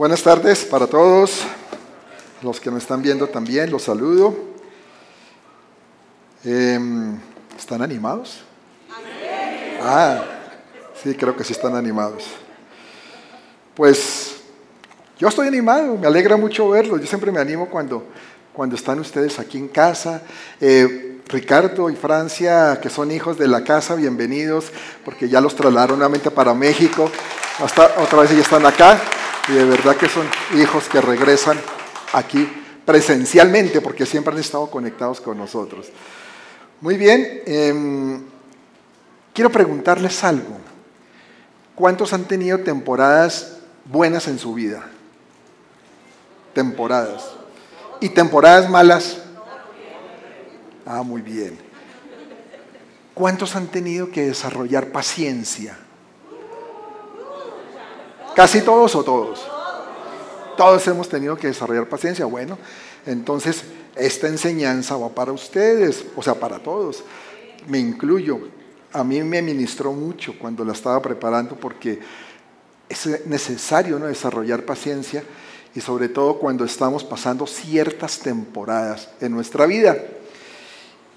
Buenas tardes para todos, los que me están viendo también, los saludo. Em, ¿Están animados? Ah, sí, creo que sí están animados. Pues yo estoy animado, me alegra mucho verlos, yo siempre me animo cuando, cuando están ustedes aquí en casa. Eh, Ricardo y Francia, que son hijos de la casa, bienvenidos, porque ya los trasladaron nuevamente para México. Hasta, otra vez ya están acá y de verdad que son hijos que regresan aquí presencialmente porque siempre han estado conectados con nosotros. Muy bien, em, quiero preguntarles algo. ¿Cuántos han tenido temporadas buenas en su vida? Temporadas. ¿Y temporadas malas? Ah, muy bien. ¿Cuántos han tenido que desarrollar paciencia? ¿Casi todos o todos? Todos hemos tenido que desarrollar paciencia. Bueno, entonces esta enseñanza va para ustedes, o sea, para todos. Me incluyo. A mí me ministró mucho cuando la estaba preparando porque es necesario ¿no? desarrollar paciencia y sobre todo cuando estamos pasando ciertas temporadas en nuestra vida.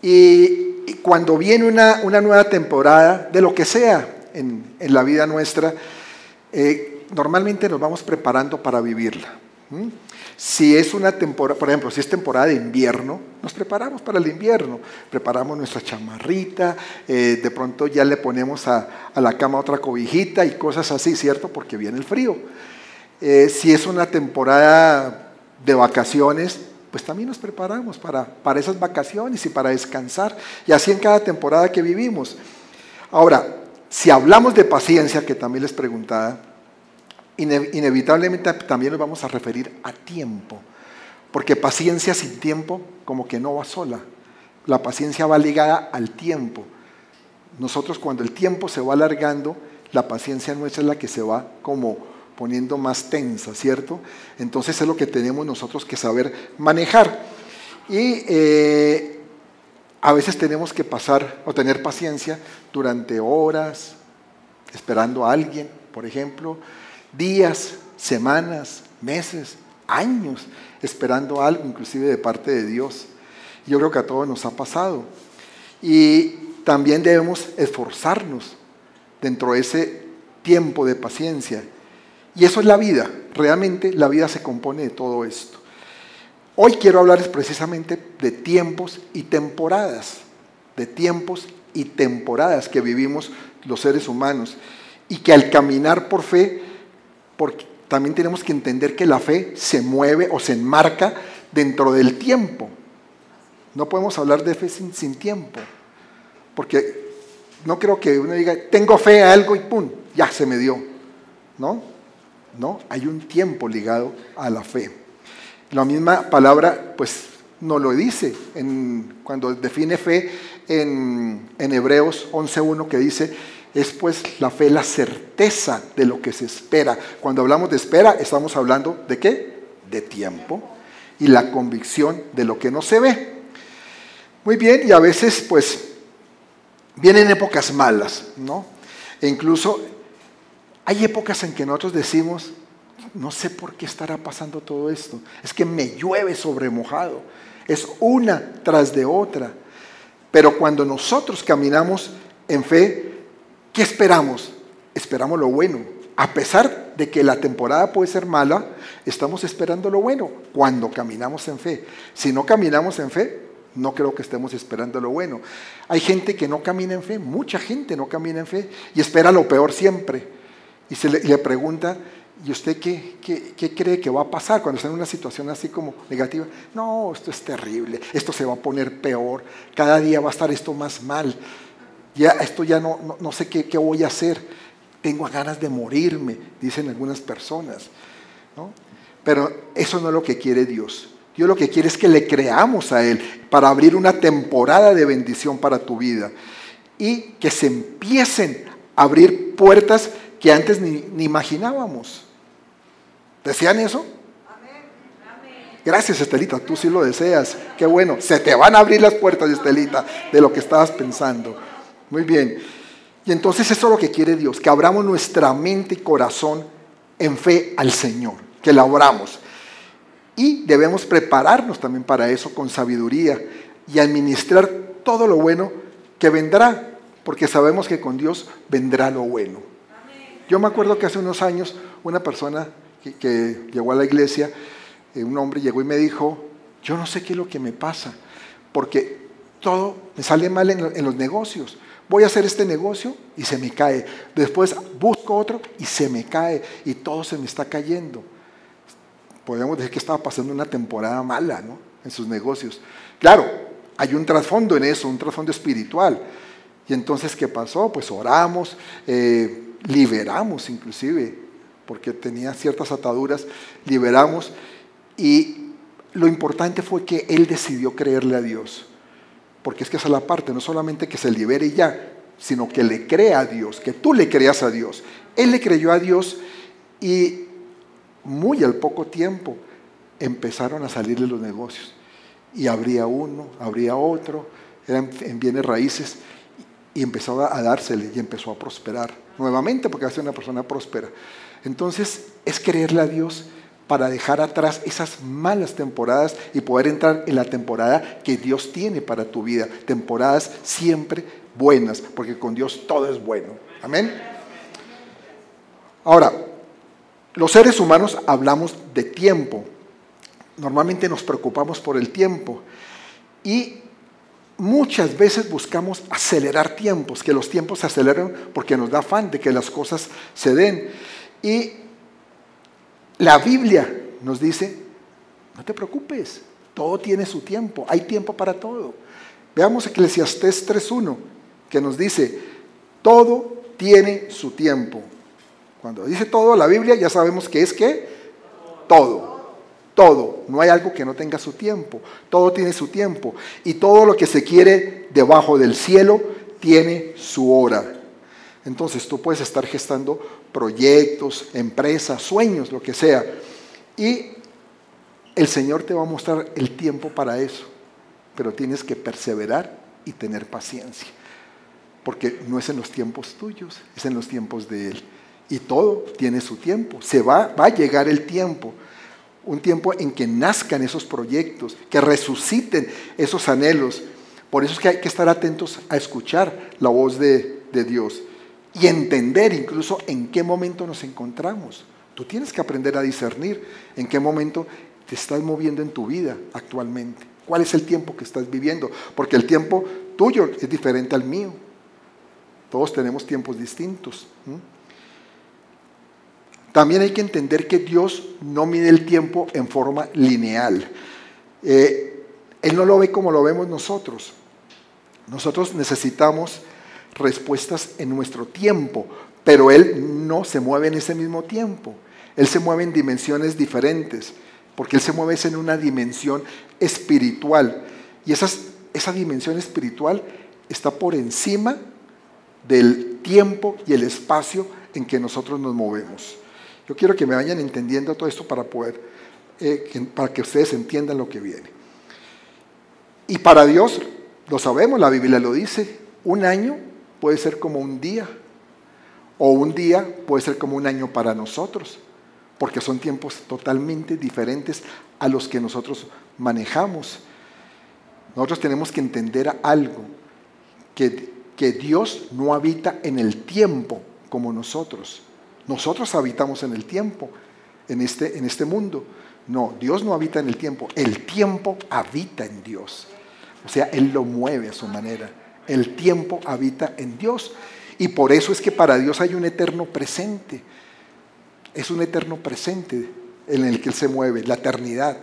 Y, cuando viene una, nueva temporada de lo que sea en, la vida nuestra, eh, normalmente nos vamos preparando para vivirla. Si es una temporada, por ejemplo, si es temporada de invierno, nos preparamos para el invierno, preparamos nuestra chamarrita, eh, de pronto ya le ponemos a, la cama otra cobijita y cosas así, ¿cierto? Porque viene el frío. Eh, si es una temporada de vacaciones, pues también nos preparamos para, para esas vacaciones y para descansar, y así en cada temporada que vivimos. Ahora, si hablamos de paciencia, que también les preguntaba, inevitablemente también nos vamos a referir a tiempo, porque paciencia sin tiempo como que no va sola. La paciencia va ligada al tiempo. Nosotros cuando el tiempo se va alargando, la paciencia nuestra es la que se va como poniendo más tensa, ¿cierto? Entonces es lo que tenemos nosotros que saber manejar. Y eh, a veces tenemos que pasar o tener paciencia durante horas, esperando a alguien, por ejemplo, días, semanas, meses, años esperando algo, inclusive de parte de Dios. Yo creo que a todos nos ha pasado. Y también debemos esforzarnos dentro de ese tiempo de paciencia. Y eso es la vida. Realmente la vida se compone de todo esto. Hoy quiero hablarles precisamente de tiempos y temporadas, de tiempos y temporadas que vivimos los seres humanos y que al caminar por fe porque también tenemos que entender que la fe se mueve o se enmarca dentro del tiempo. No podemos hablar de fe sin, tiempo, porque no creo que uno diga, tengo fe a algo y ¡pum! Ya se me dio. ¿No? No, hay un tiempo ligado a la fe. La misma palabra, pues, no lo dice en, cuando define fe en, en Hebreos 11.1 que dice, es pues la fe la certeza de lo que se espera. Cuando hablamos de espera, estamos hablando de qué? De tiempo y la convicción de lo que no se ve. Muy bien, y a veces pues vienen épocas malas, ¿no? E incluso hay épocas en que nosotros decimos, no sé por qué estará pasando todo esto, es que me llueve sobre mojado, es una tras de otra. Pero cuando nosotros caminamos en fe, ¿Qué esperamos? Esperamos lo bueno. A pesar de que la temporada puede ser mala, estamos esperando lo bueno cuando caminamos en fe. Si no caminamos en fe, no creo que estemos esperando lo bueno. Hay gente que no camina en fe, mucha gente no camina en fe y espera lo peor siempre. Y se le, pregunta, ¿y usted qué, qué, cree que va a pasar cuando está en una situación así como negativa? No, esto es terrible, esto se va a poner peor, cada día va a estar esto más mal ya esto ya no, no, sé qué, voy a hacer, tengo ganas de morirme, dicen algunas personas. Pero eso no es lo que quiere Dios. Dios lo que quiere es que le creamos a Él para abrir una temporada de bendición para tu vida y que se empiecen a abrir puertas que antes ni, ni imaginábamos. ¿Desean eso? Gracias, Estelita, tú sí lo deseas. Qué bueno. Se te van a abrir las puertas, Estelita, de lo que estabas pensando. Muy bien. Y entonces eso es lo que quiere Dios, que abramos nuestra mente y corazón en fe al Señor. que laboramos. Y debemos prepararnos también para eso con sabiduría y administrar todo lo bueno que vendrá, porque sabemos que con Dios vendrá lo bueno. Yo me acuerdo que hace unos años una persona que, llegó a la iglesia, eh, un hombre llegó y me dijo, yo no sé qué es lo que me pasa, porque todo me sale mal en los negocios. Voy a hacer este negocio y se me cae. Después busco otro y se me cae y todo se me está cayendo podemos decir que estaba pasando una temporada mala ¿no? en sus negocios. Claro, hay un trasfondo en eso, un trasfondo espiritual. Y entonces, ¿qué pasó? Pues oramos, eh, liberamos inclusive, porque tenía ciertas ataduras, liberamos. Y lo importante fue que él decidió creerle a Dios. Porque es que esa es la parte, no solamente que se libere ya, sino que le crea a Dios, que tú le creas a Dios. Él le creyó a Dios y muy al poco tiempo empezaron a salirle los negocios. Y habría uno, habría otro, eran en bienes raíces, y empezó a dársele y empezó a prosperar nuevamente, porque hace una persona próspera. Entonces, es creerle a Dios para dejar atrás esas malas temporadas y poder entrar en la temporada que Dios tiene para tu vida. Temporadas siempre buenas, porque con Dios todo es bueno. Amén. Ahora, los seres humanos hablamos de tiempo. Normalmente nos preocupamos por el tiempo. Y muchas veces buscamos acelerar tiempos, que los tiempos se aceleren porque nos da afán de que las cosas se den. Y la Biblia nos dice, no te preocupes, todo tiene su tiempo, hay tiempo para todo. Veamos Eclesiastés 3.1, que nos dice, todo tiene su tiempo. Cuando dice todo la Biblia, ya sabemos que es que todo, todo. No hay algo que no tenga su tiempo. Todo tiene su tiempo. Y todo lo que se quiere debajo del cielo tiene su hora. Entonces tú puedes estar gestando proyectos, empresas, sueños, lo que sea. Y el Señor te va a mostrar el tiempo para eso. Pero tienes que perseverar y tener paciencia. Porque no es en los tiempos tuyos, es en los tiempos de Él. Y todo tiene su tiempo. Se va, va a llegar el tiempo. Un tiempo en que nazcan esos proyectos, que resuciten esos anhelos. Por eso es que hay que estar atentos a escuchar la voz de, de Dios y entender incluso en qué momento nos encontramos. Tú tienes que aprender a discernir en qué momento te estás moviendo en tu vida actualmente. ¿Cuál es el tiempo que estás viviendo? Porque el tiempo tuyo es diferente al mío. Todos tenemos tiempos distintos. También hay que entender que Dios no mide el tiempo en forma lineal. Eh, él no lo ve como lo vemos nosotros. Nosotros necesitamos respuestas en nuestro tiempo, pero Él no se mueve en ese mismo tiempo. Él se mueve en dimensiones diferentes, porque Él se mueve en una dimensión espiritual. Y esa dimensión espiritual está por encima del tiempo y el espacio en que nosotros nos movemos. Yo quiero que me vayan entendiendo todo esto para poder, eh, para que ustedes entiendan lo que viene. Y para Dios, lo sabemos, la Biblia lo dice, un año puede ser como un día, o un día puede ser como un año para nosotros, porque son tiempos totalmente diferentes a los que nosotros manejamos. Nosotros tenemos que entender algo, que, que Dios no habita en el tiempo como nosotros. Nosotros habitamos en el tiempo, en este, en este mundo. No, Dios no habita en el tiempo, el tiempo habita en Dios. O sea, Él lo mueve a su manera. El tiempo habita en Dios. Y por eso es que para Dios hay un eterno presente. Es un eterno presente en el que Él se mueve, la eternidad.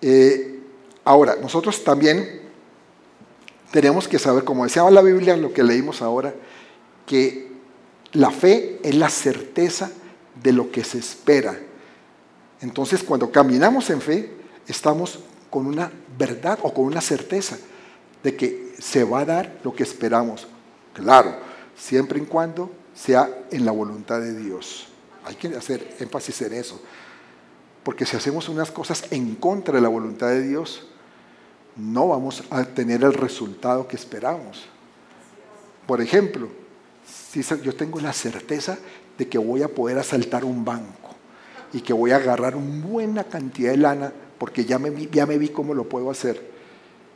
Eh, ahora, nosotros también tenemos que saber, como decía la Biblia, lo que leímos ahora, que la fe es la certeza de lo que se espera. Entonces, cuando caminamos en fe, estamos con una verdad o con una certeza de que se va a dar lo que esperamos. Claro, siempre y cuando sea en la voluntad de Dios. Hay que hacer énfasis en eso. Porque si hacemos unas cosas en contra de la voluntad de Dios, no vamos a tener el resultado que esperamos. Por ejemplo, yo tengo la certeza de que voy a poder asaltar un banco. y que voy a agarrar una buena cantidad de lana porque ya me, vi, ya me vi cómo lo puedo hacer.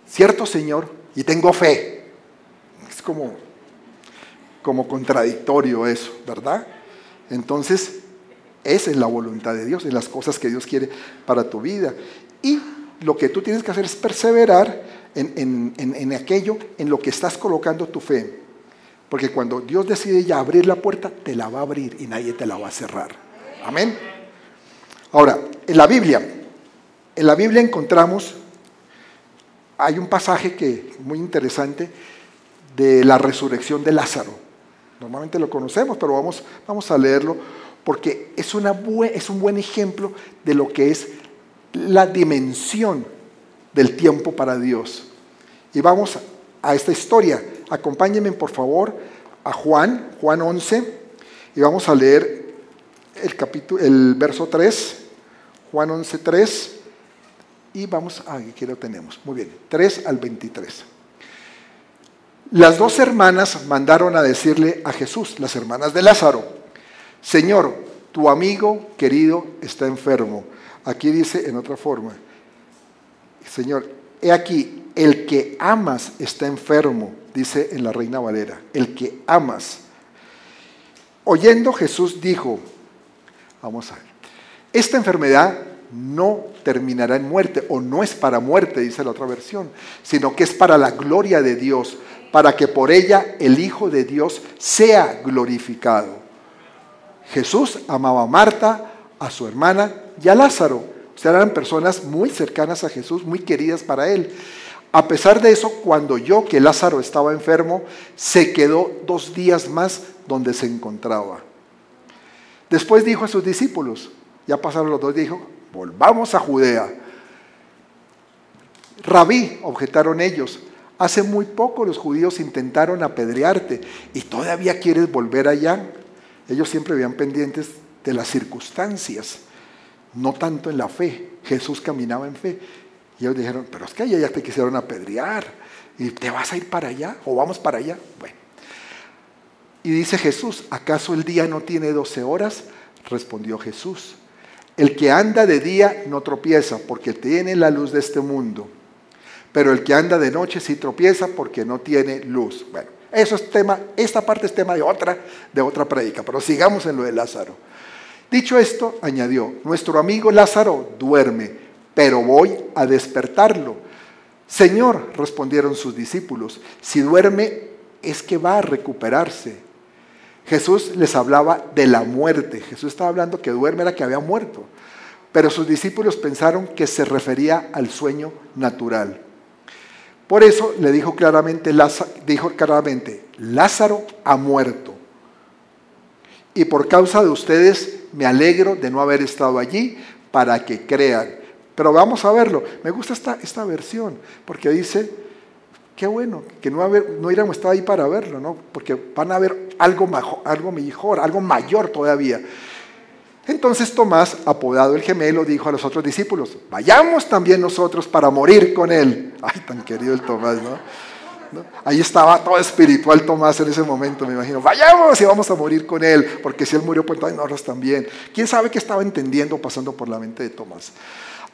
¿Cierto, Señor? Y tengo fe. Es como, como contradictorio eso, ¿verdad? Entonces, esa es la voluntad de Dios, en las cosas que Dios quiere para tu vida. Y lo que tú tienes que hacer es perseverar en, en, aquello en lo que estás colocando tu fe. Porque cuando Dios decide ya abrir la puerta, te la va a abrir y nadie te la va a cerrar. Amén. Ahora, en la Biblia, en la Biblia encontramos, hay un pasaje que muy interesante de la resurrección de Lázaro. Normalmente lo conocemos, pero vamos, vamos a leerlo porque es, una es un buen ejemplo de lo que es la dimensión del tiempo para Dios. Y vamos a esta historia. Acompáñenme por favor a Juan, Juan 11, y vamos a leer el, capítulo, el verso 3, Juan 11, 3, y vamos, a aquí lo tenemos, muy bien, 3 al 23. Las dos hermanas mandaron a decirle a Jesús, las hermanas de Lázaro, Señor, tu amigo querido está enfermo. Aquí dice en otra forma, Señor, he aquí, el que amas está enfermo, dice en la Reina Valera, el que amas. Oyendo Jesús dijo, vamos a ver, esta enfermedad no terminará en muerte, o no es para muerte, dice la otra versión, sino que es para la gloria de Dios, para que por ella el Hijo de Dios sea glorificado. Jesús amaba a Marta, a su hermana y a Lázaro. O sea, eran personas muy cercanas a Jesús, muy queridas para él. A pesar de eso, cuando oyó que Lázaro estaba enfermo, se quedó dos días más donde se encontraba. Después dijo a sus discípulos, ya pasaron los dos, dijo, volvamos a Judea. Rabí, objetaron ellos, hace muy poco los judíos intentaron apedrearte y todavía quieres volver allá. Ellos siempre veían pendientes de las circunstancias, no tanto en la fe. Jesús caminaba en fe. Y ellos dijeron, pero es que allá ya te quisieron apedrear. ¿Y te vas a ir para allá? ¿O vamos para allá? Bueno. Y dice Jesús, ¿acaso el día no tiene doce horas? Respondió Jesús. El que anda de día no tropieza porque tiene la luz de este mundo. Pero el que anda de noche sí tropieza porque no tiene luz. Bueno, eso es tema, esta parte es tema de otra, de otra prédica, pero sigamos en lo de Lázaro. Dicho esto, añadió, nuestro amigo Lázaro duerme, pero voy a despertarlo. Señor, respondieron sus discípulos, si duerme es que va a recuperarse. Jesús les hablaba de la muerte. Jesús estaba hablando que duerme era que había muerto. Pero sus discípulos pensaron que se refería al sueño natural. Por eso le dijo claramente, dijo claramente, Lázaro ha muerto. Y por causa de ustedes me alegro de no haber estado allí para que crean. Pero vamos a verlo. Me gusta esta, esta versión porque dice, qué bueno, que no, haber, no hubiéramos estado ahí para verlo, ¿no? porque van a ver algo, algo mejor, algo mayor todavía. Entonces Tomás, apodado el gemelo, dijo a los otros discípulos, vayamos también nosotros para morir con él. Ay, tan querido el Tomás, ¿no? Ahí estaba todo espiritual Tomás en ese momento, me imagino. Vayamos y vamos a morir con él, porque si él murió, pues nosotros también. ¿Quién sabe qué estaba entendiendo pasando por la mente de Tomás?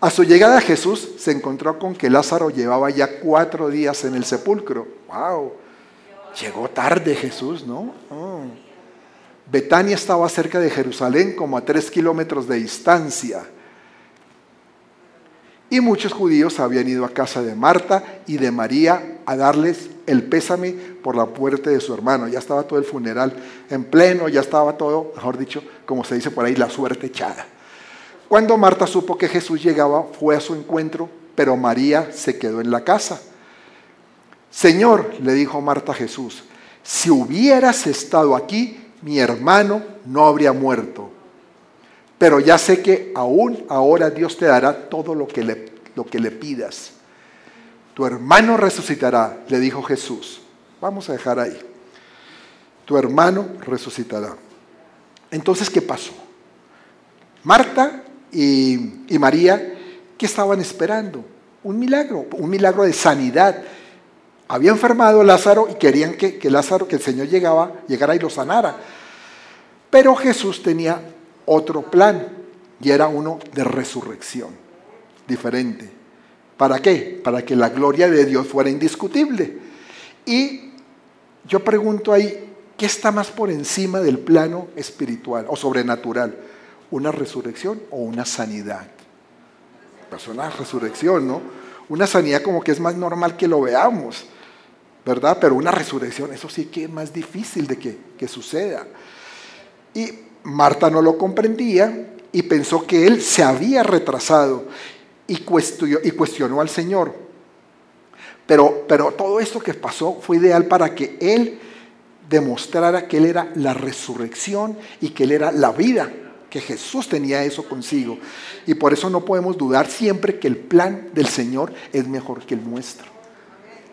A su llegada Jesús se encontró con que Lázaro llevaba ya cuatro días en el sepulcro. ¡Wow! Llegó tarde Jesús, ¿no? Oh. Betania estaba cerca de Jerusalén, como a tres kilómetros de distancia. Y muchos judíos habían ido a casa de Marta y de María a darles el pésame por la muerte de su hermano. Ya estaba todo el funeral en pleno, ya estaba todo, mejor dicho, como se dice por ahí, la suerte echada. Cuando Marta supo que Jesús llegaba, fue a su encuentro, pero María se quedó en la casa. Señor, le dijo Marta a Jesús, si hubieras estado aquí, mi hermano no habría muerto. Pero ya sé que aún ahora Dios te dará todo lo que le, lo que le pidas. Tu hermano resucitará, le dijo Jesús. Vamos a dejar ahí. Tu hermano resucitará. Entonces, ¿qué pasó? Marta y, María, ¿qué estaban esperando? Un milagro, un milagro de sanidad. Había enfermado Lázaro y querían que, Lázaro, que el Señor llegaba, llegara y lo sanara. Pero Jesús tenía otro plan. y era uno de resurrección, diferente. ¿Para qué? Para que la gloria de Dios fuera indiscutible. Y yo pregunto ahí, ¿qué está más por encima del plano espiritual o sobrenatural? ¿Una resurrección o una sanidad? Pues una resurrección, ¿no? Una sanidad como que es más normal que lo veamos, ¿verdad? Pero una resurrección, eso sí que es más difícil de que, suceda. Y Marta no lo comprendía y pensó que él se había retrasado y cuestionó, al Señor. Pero todo esto que pasó fue ideal para que él demostrara que él era la resurrección y que él era la vida, que Jesús tenía eso consigo. Y por eso no podemos dudar siempre que el plan del Señor es mejor que el nuestro.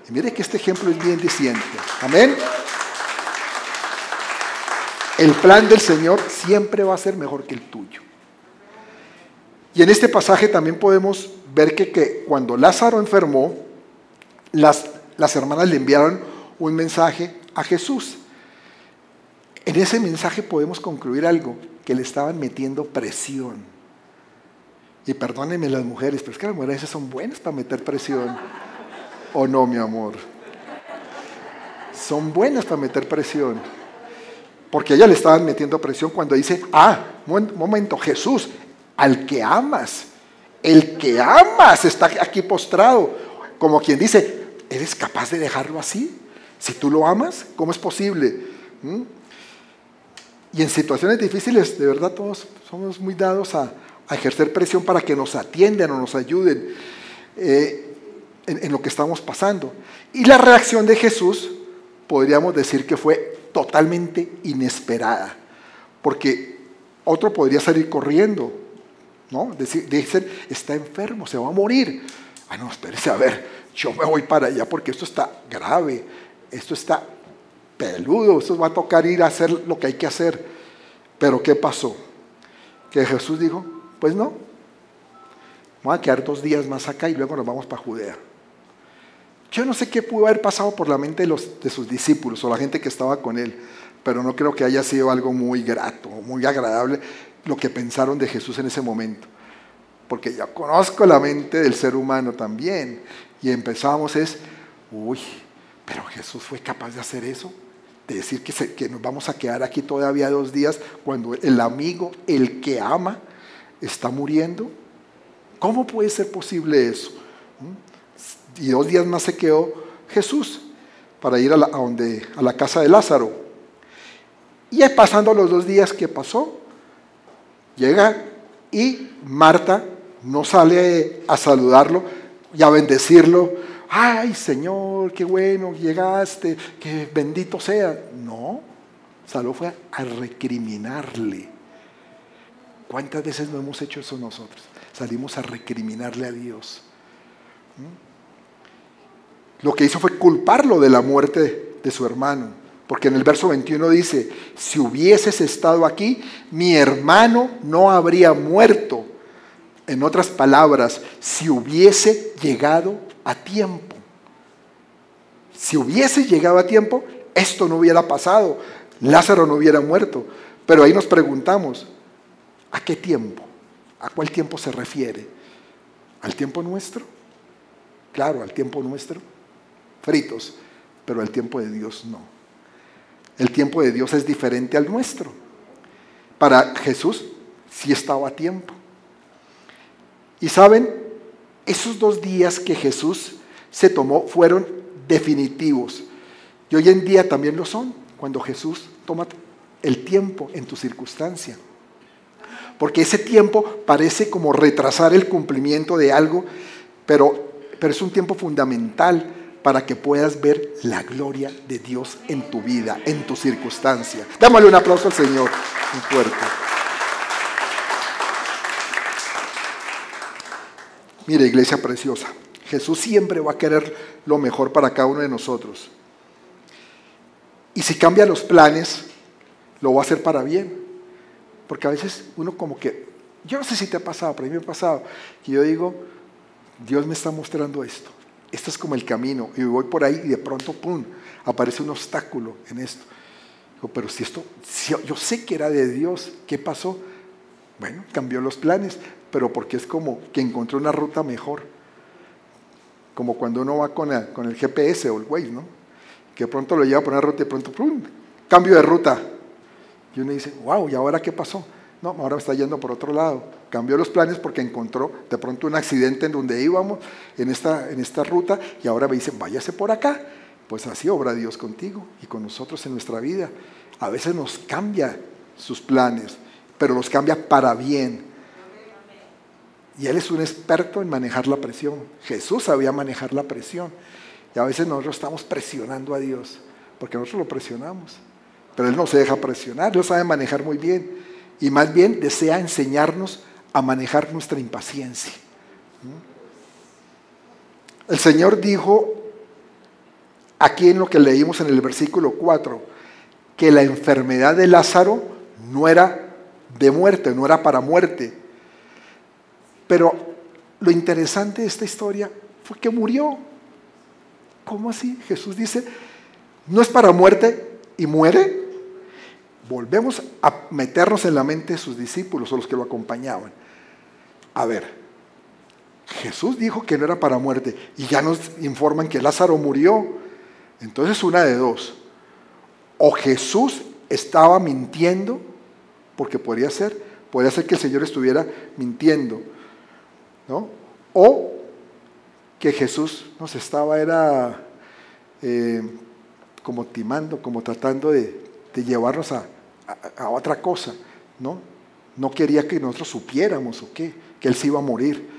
Y mire que este ejemplo es bien diciente. Amén. El plan del Señor siempre va a ser mejor que el tuyo. Y en este pasaje también podemos ver que, que cuando Lázaro enfermó, las, las hermanas le enviaron un mensaje a Jesús. En ese mensaje podemos concluir algo, que le estaban metiendo presión. Y perdónenme las mujeres, pero es que las mujeres son buenas para meter presión. ¿O no, mi amor? Son buenas para meter presión. Porque ella le estaban metiendo presión cuando dice, ah, momento, Jesús, al que amas. El que amas está aquí postrado. Como quien dice, ¿eres capaz de dejarlo así? Si tú lo amas, ¿cómo es posible? ¿Mm? Y en situaciones difíciles, de verdad, todos somos muy dados a, ejercer presión para que nos atiendan o nos ayuden eh, en, lo que estamos pasando. Y la reacción de Jesús, podríamos decir que fue totalmente inesperada, porque otro podría salir corriendo, ¿no? Dicen, está enfermo, se va a morir. Ah, no, espérese, a ver, yo me voy para allá porque esto está grave, esto está peludo, esto va a tocar ir a hacer lo que hay que hacer. Pero ¿qué pasó? Que Jesús dijo, pues no, vamos a quedar dos días más acá y luego nos vamos para Judea. Yo no sé qué pudo haber pasado por la mente de, los, de sus discípulos o la gente que estaba con él, pero no creo que haya sido algo muy grato, muy agradable lo que pensaron de Jesús en ese momento. Porque ya conozco la mente del ser humano también. Y empezamos es, uy, pero Jesús fue capaz de hacer eso, de decir que, que nos vamos a quedar aquí todavía dos días cuando el amigo, el que ama, está muriendo. ¿Cómo puede ser posible eso? ¿Mm? Y dos días más se quedó Jesús para ir a la, donde, a la casa de Lázaro. Y pasando los dos días que pasó, Llega y Marta no sale a saludarlo y a bendecirlo. Ay, Señor, qué bueno, llegaste, que bendito sea. No, salió fue a recriminarle. ¿Cuántas veces no hemos hecho eso nosotros? Salimos a recriminarle a Dios. ¿Mm? Lo que hizo fue culparlo de la muerte de su hermano. Porque en el verso 21 dice, si hubieses estado aquí, mi hermano no habría muerto. En otras palabras, si hubiese llegado a tiempo. Si hubiese llegado a tiempo, esto no hubiera pasado. Lázaro no hubiera muerto. Pero ahí nos preguntamos, ¿a qué tiempo? ¿A cuál tiempo se refiere? ¿Al tiempo nuestro? Claro, al tiempo nuestro. Fritos, pero al tiempo de Dios no. El tiempo de Dios es diferente al nuestro. Para Jesús sí estaba a tiempo. Y saben, esos dos días que Jesús se tomó fueron definitivos. Y hoy en día también lo son, cuando Jesús toma el tiempo en tu circunstancia. Porque ese tiempo parece como retrasar el cumplimiento de algo, pero, pero es un tiempo fundamental para que puedas ver la gloria de Dios en tu vida, en tu circunstancia. Dámosle un aplauso al Señor, un fuerte. Mire, iglesia preciosa, Jesús siempre va a querer lo mejor para cada uno de nosotros. Y si cambia los planes, lo va a hacer para bien. Porque a veces uno como que, yo no sé si te ha pasado, pero a mí me ha pasado, que yo digo, Dios me está mostrando esto esto es como el camino. Y voy por ahí y de pronto, ¡pum!, aparece un obstáculo en esto. Digo, pero si esto, yo sé que era de Dios, ¿qué pasó? Bueno, cambió los planes, pero porque es como que encontró una ruta mejor. Como cuando uno va con el, con el GPS o el Waze, ¿no? Que pronto lo lleva por una ruta y pronto, ¡pum! cambio de ruta. Y uno dice, wow, ¿y ahora qué pasó? No, ahora está yendo por otro lado. Cambió los planes porque encontró de pronto un accidente en donde íbamos, en esta, en esta ruta, y ahora me dicen, váyase por acá. Pues así obra Dios contigo y con nosotros en nuestra vida. A veces nos cambia sus planes, pero los cambia para bien. Y Él es un experto en manejar la presión. Jesús sabía manejar la presión. Y a veces nosotros estamos presionando a Dios, porque nosotros lo presionamos. Pero Él no se deja presionar, Él sabe manejar muy bien. Y más bien desea enseñarnos a manejar nuestra impaciencia. El Señor dijo aquí en lo que leímos en el versículo 4, que la enfermedad de Lázaro no era de muerte, no era para muerte. Pero lo interesante de esta historia fue que murió. ¿Cómo así? Jesús dice, no es para muerte y muere. Volvemos a meternos en la mente de sus discípulos o los que lo acompañaban. A ver, Jesús dijo que no era para muerte y ya nos informan que Lázaro murió. Entonces una de dos. O Jesús estaba mintiendo, porque podría ser, podría ser que el Señor estuviera mintiendo, O que Jesús nos estaba, era eh, como timando, como tratando de, llevarnos a, a, otra cosa, ¿no? No quería que nosotros supiéramos o qué, que Él se iba a morir.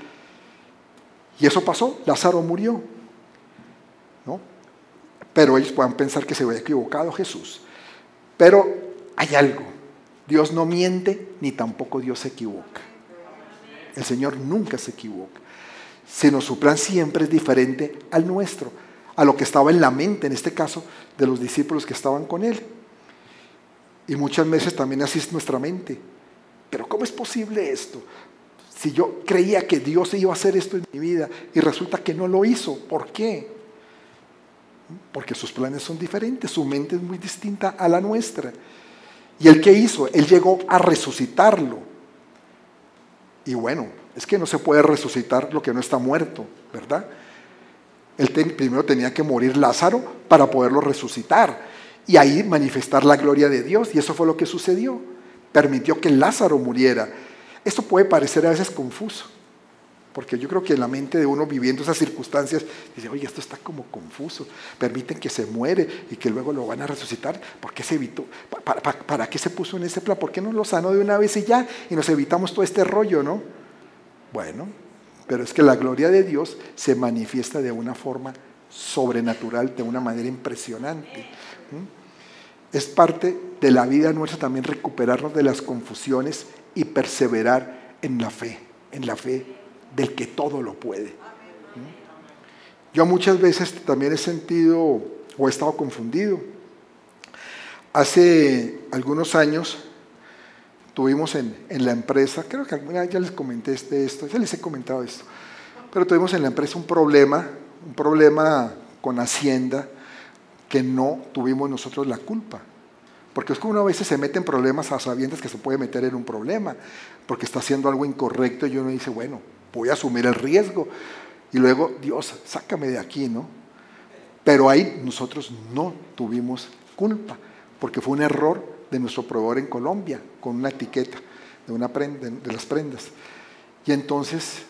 Y eso pasó, Lázaro murió, ¿no? Pero ellos puedan pensar que se había equivocado Jesús. Pero hay algo, Dios no miente ni tampoco Dios se equivoca. El Señor nunca se equivoca, sino su plan siempre es diferente al nuestro, a lo que estaba en la mente, en este caso, de los discípulos que estaban con Él. Y muchas veces también así es nuestra mente. Pero ¿cómo es posible esto? Si yo creía que Dios iba a hacer esto en mi vida y resulta que no lo hizo, ¿por qué? Porque sus planes son diferentes, su mente es muy distinta a la nuestra. ¿Y él qué hizo? Él llegó a resucitarlo. Y bueno, es que no se puede resucitar lo que no está muerto, ¿verdad? Él primero tenía que morir Lázaro para poderlo resucitar y ahí manifestar la gloria de Dios. Y eso fue lo que sucedió. Permitió que Lázaro muriera. Esto puede parecer a veces confuso. Porque yo creo que en la mente de uno viviendo esas circunstancias, dice, oye, esto está como confuso. Permiten que se muere y que luego lo van a resucitar. ¿Por qué se evitó? ¿Para, qué se puso en ese plan? ¿Por qué no lo sanó de una vez y ya? Y nos evitamos todo este rollo, ¿no? Bueno, pero es que la gloria de Dios se manifiesta de una forma sobrenatural, de una manera impresionante. Es parte de la vida nuestra también recuperarnos de las confusiones y perseverar en la fe, en la fe del que todo lo puede. Yo muchas veces también he sentido o he estado confundido. Hace algunos años tuvimos en, la empresa, creo que alguna vez ya les comenté este, esto, ya les he comentado esto, pero tuvimos en la empresa un problema, un problema con Hacienda que no tuvimos nosotros la culpa. Porque es que uno a veces se mete en problemas a sabiendas que se puede meter en un problema, porque está haciendo algo incorrecto y uno dice, bueno, voy a asumir el riesgo. Y luego, Dios, sácame de aquí, ¿no? Pero ahí nosotros no tuvimos culpa, porque fue un error de nuestro proveedor en Colombia, con una etiqueta de, una prenda, de las prendas. Y entonces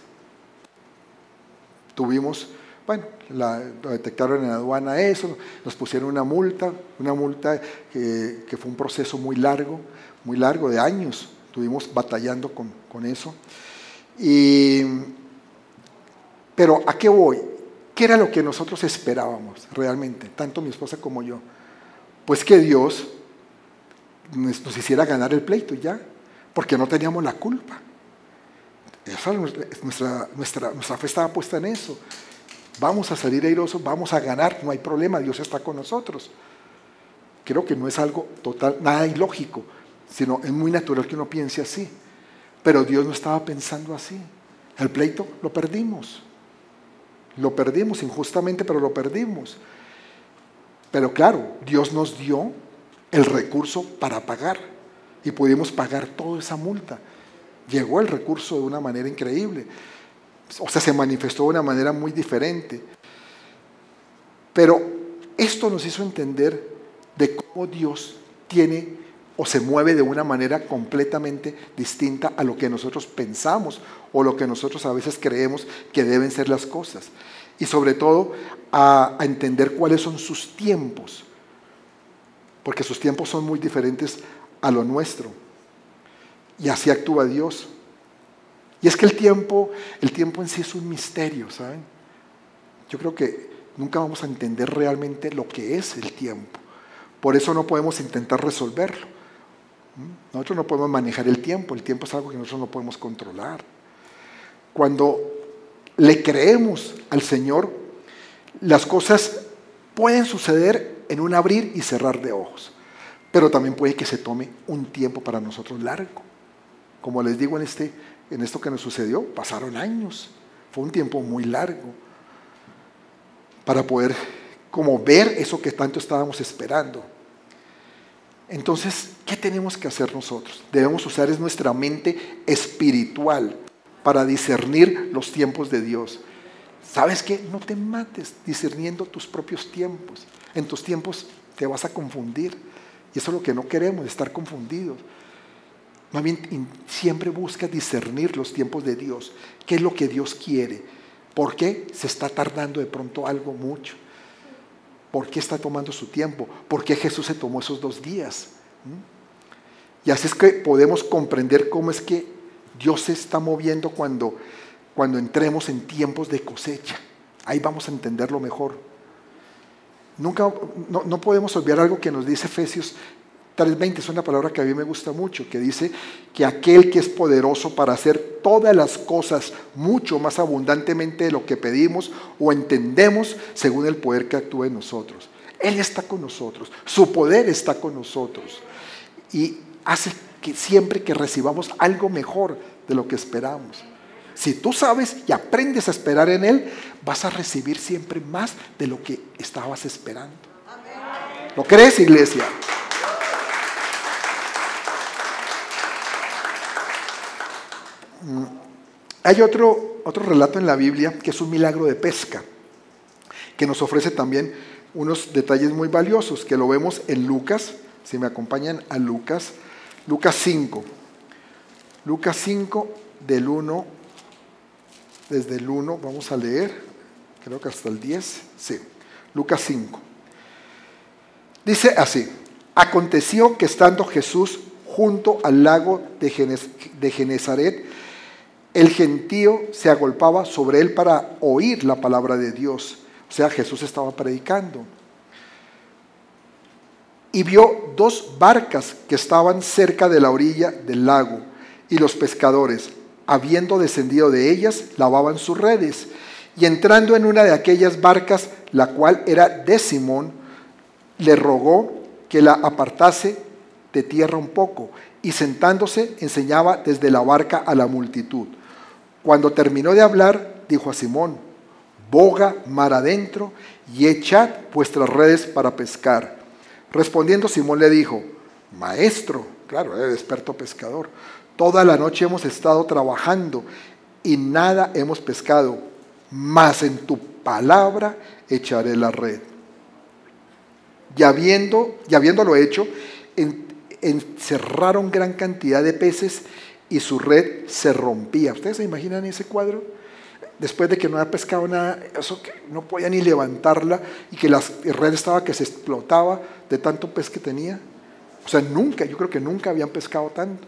tuvimos, bueno, la, detectaron en aduana eso, nos pusieron una multa, una multa que, fue un proceso muy largo, muy largo, de años, estuvimos batallando con, con eso. Y, pero ¿a qué voy? ¿Qué era lo que nosotros esperábamos realmente, tanto mi esposa como yo? Pues que Dios nos hiciera ganar el pleito ya, porque no teníamos la culpa. nuestra, nuestra, nuestra fe estaba puesta en eso. Vamos a salir airosos, vamos a ganar, no hay problema, Dios está con nosotros. Creo que no es algo total, nada ilógico, sino es muy natural que uno piense así. Pero Dios no estaba pensando así. El pleito lo perdimos. Lo perdimos injustamente, pero lo perdimos. Pero claro, Dios nos dio el recurso para pagar y pudimos pagar toda esa multa. llegó el recurso de una manera increíble. O sea, se manifestó de una manera muy diferente. Pero esto nos hizo entender de cómo Dios tiene o se mueve de una manera completamente distinta a lo que nosotros pensamos o lo que nosotros a veces creemos que deben ser las cosas. Y sobre todo a, entender cuáles son sus tiempos, porque sus tiempos son muy diferentes a lo nuestro. Y así actúa Dios. Y es que el tiempo, el tiempo en sí es un misterio, ¿saben? Yo creo que nunca vamos a entender realmente lo que es el tiempo. Por eso no podemos intentar resolverlo. Nosotros no podemos manejar el tiempo, el tiempo es algo que nosotros no podemos controlar. Cuando le creemos al Señor, las cosas pueden suceder en un abrir y cerrar de ojos, pero también puede que se tome un tiempo para nosotros largo. Como les digo en, este, en esto que nos sucedió, pasaron años, fue un tiempo muy largo para poder como ver eso que tanto estábamos esperando. Entonces, ¿qué tenemos que hacer nosotros? Debemos usar nuestra mente espiritual para discernir los tiempos de Dios. ¿Sabes qué? No te mates discerniendo tus propios tiempos. En tus tiempos te vas a confundir. Y eso es lo que no queremos, estar confundidos. Siempre busca discernir los tiempos de Dios. ¿Qué es lo que Dios quiere? ¿Por qué se está tardando de pronto algo mucho? ¿Por qué está tomando su tiempo? ¿Por qué Jesús se tomó esos dos días? ¿Mm? Y así es que podemos comprender cómo es que Dios se está moviendo cuando, cuando entremos en tiempos de cosecha. Ahí vamos a entenderlo mejor. Nunca, no, no podemos olvidar algo que nos dice Efesios 3.20, es una palabra que a mí me gusta mucho, que dice que aquel que es poderoso para hacer todas las cosas mucho más abundantemente de lo que pedimos o entendemos según el poder que actúa en nosotros. Él está con nosotros, su poder está con nosotros y hace que siempre que recibamos algo mejor de lo que esperamos. Si tú sabes y aprendes a esperar en Él, vas a recibir siempre más de lo que estabas esperando. ¿Lo crees, iglesia? Hay otro, otro relato en la Biblia que es un milagro de pesca, que nos ofrece también unos detalles muy valiosos, que lo vemos en Lucas, si me acompañan a Lucas, Lucas 5. Lucas 5 del 1, desde el 1 vamos a leer, creo que hasta el 10, sí, Lucas 5. Dice así, aconteció que estando Jesús junto al lago de Genezaret, el gentío se agolpaba sobre él para oír la palabra de Dios. O sea, Jesús estaba predicando. Y vio dos barcas que estaban cerca de la orilla del lago. Y los pescadores, habiendo descendido de ellas, lavaban sus redes. Y entrando en una de aquellas barcas, la cual era de Simón, le rogó que la apartase de tierra un poco. Y sentándose, enseñaba desde la barca a la multitud. Cuando terminó de hablar, dijo a Simón, boga mar adentro y echad vuestras redes para pescar. Respondiendo Simón le dijo, maestro, claro, era experto pescador, toda la noche hemos estado trabajando y nada hemos pescado, mas en tu palabra echaré la red. Y, habiendo, y habiéndolo hecho, encerraron gran cantidad de peces y su red se rompía. ¿Ustedes se imaginan ese cuadro? Después de que no había pescado nada, eso que no podía ni levantarla y que la red estaba que se explotaba de tanto pez que tenía. O sea, nunca, yo creo que nunca habían pescado tanto.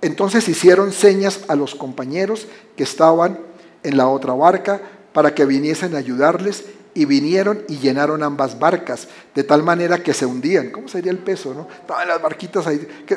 Entonces hicieron señas a los compañeros que estaban en la otra barca para que viniesen a ayudarles y vinieron y llenaron ambas barcas de tal manera que se hundían. ¿Cómo sería el peso? No? Estaban las barquitas ahí. Que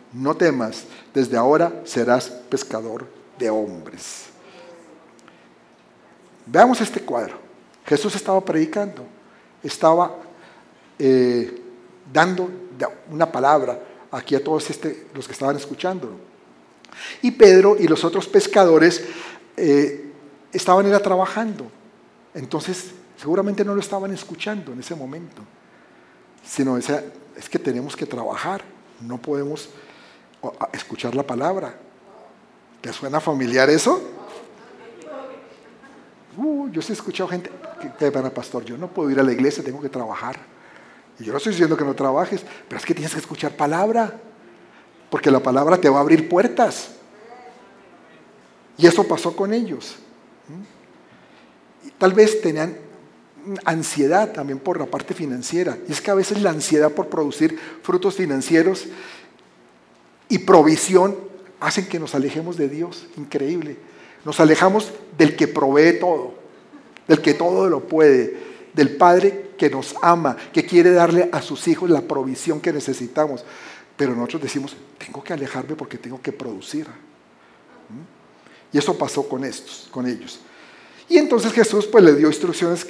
no temas, desde ahora serás pescador de hombres. Veamos este cuadro. Jesús estaba predicando, estaba eh, dando una palabra aquí a todos este, los que estaban escuchando. Y Pedro y los otros pescadores eh, estaban era trabajando. Entonces, seguramente no lo estaban escuchando en ese momento, sino es que tenemos que trabajar, no podemos escuchar la palabra. ¿Te suena familiar eso? Uh, yo sí he escuchado gente que, que, pastor, yo no puedo ir a la iglesia, tengo que trabajar. Y yo no estoy diciendo que no trabajes, pero es que tienes que escuchar palabra, porque la palabra te va a abrir puertas. Y eso pasó con ellos. Tal vez tenían ansiedad también por la parte financiera. Y es que a veces la ansiedad por producir frutos financieros y provisión hacen que nos alejemos de Dios. Increíble. Nos alejamos del que provee todo, del que todo lo puede, del Padre que nos ama, que quiere darle a sus hijos la provisión que necesitamos. Pero nosotros decimos, tengo que alejarme porque tengo que producir. ¿Mm? Y eso pasó con estos, con ellos. Y entonces Jesús pues le dio instrucciones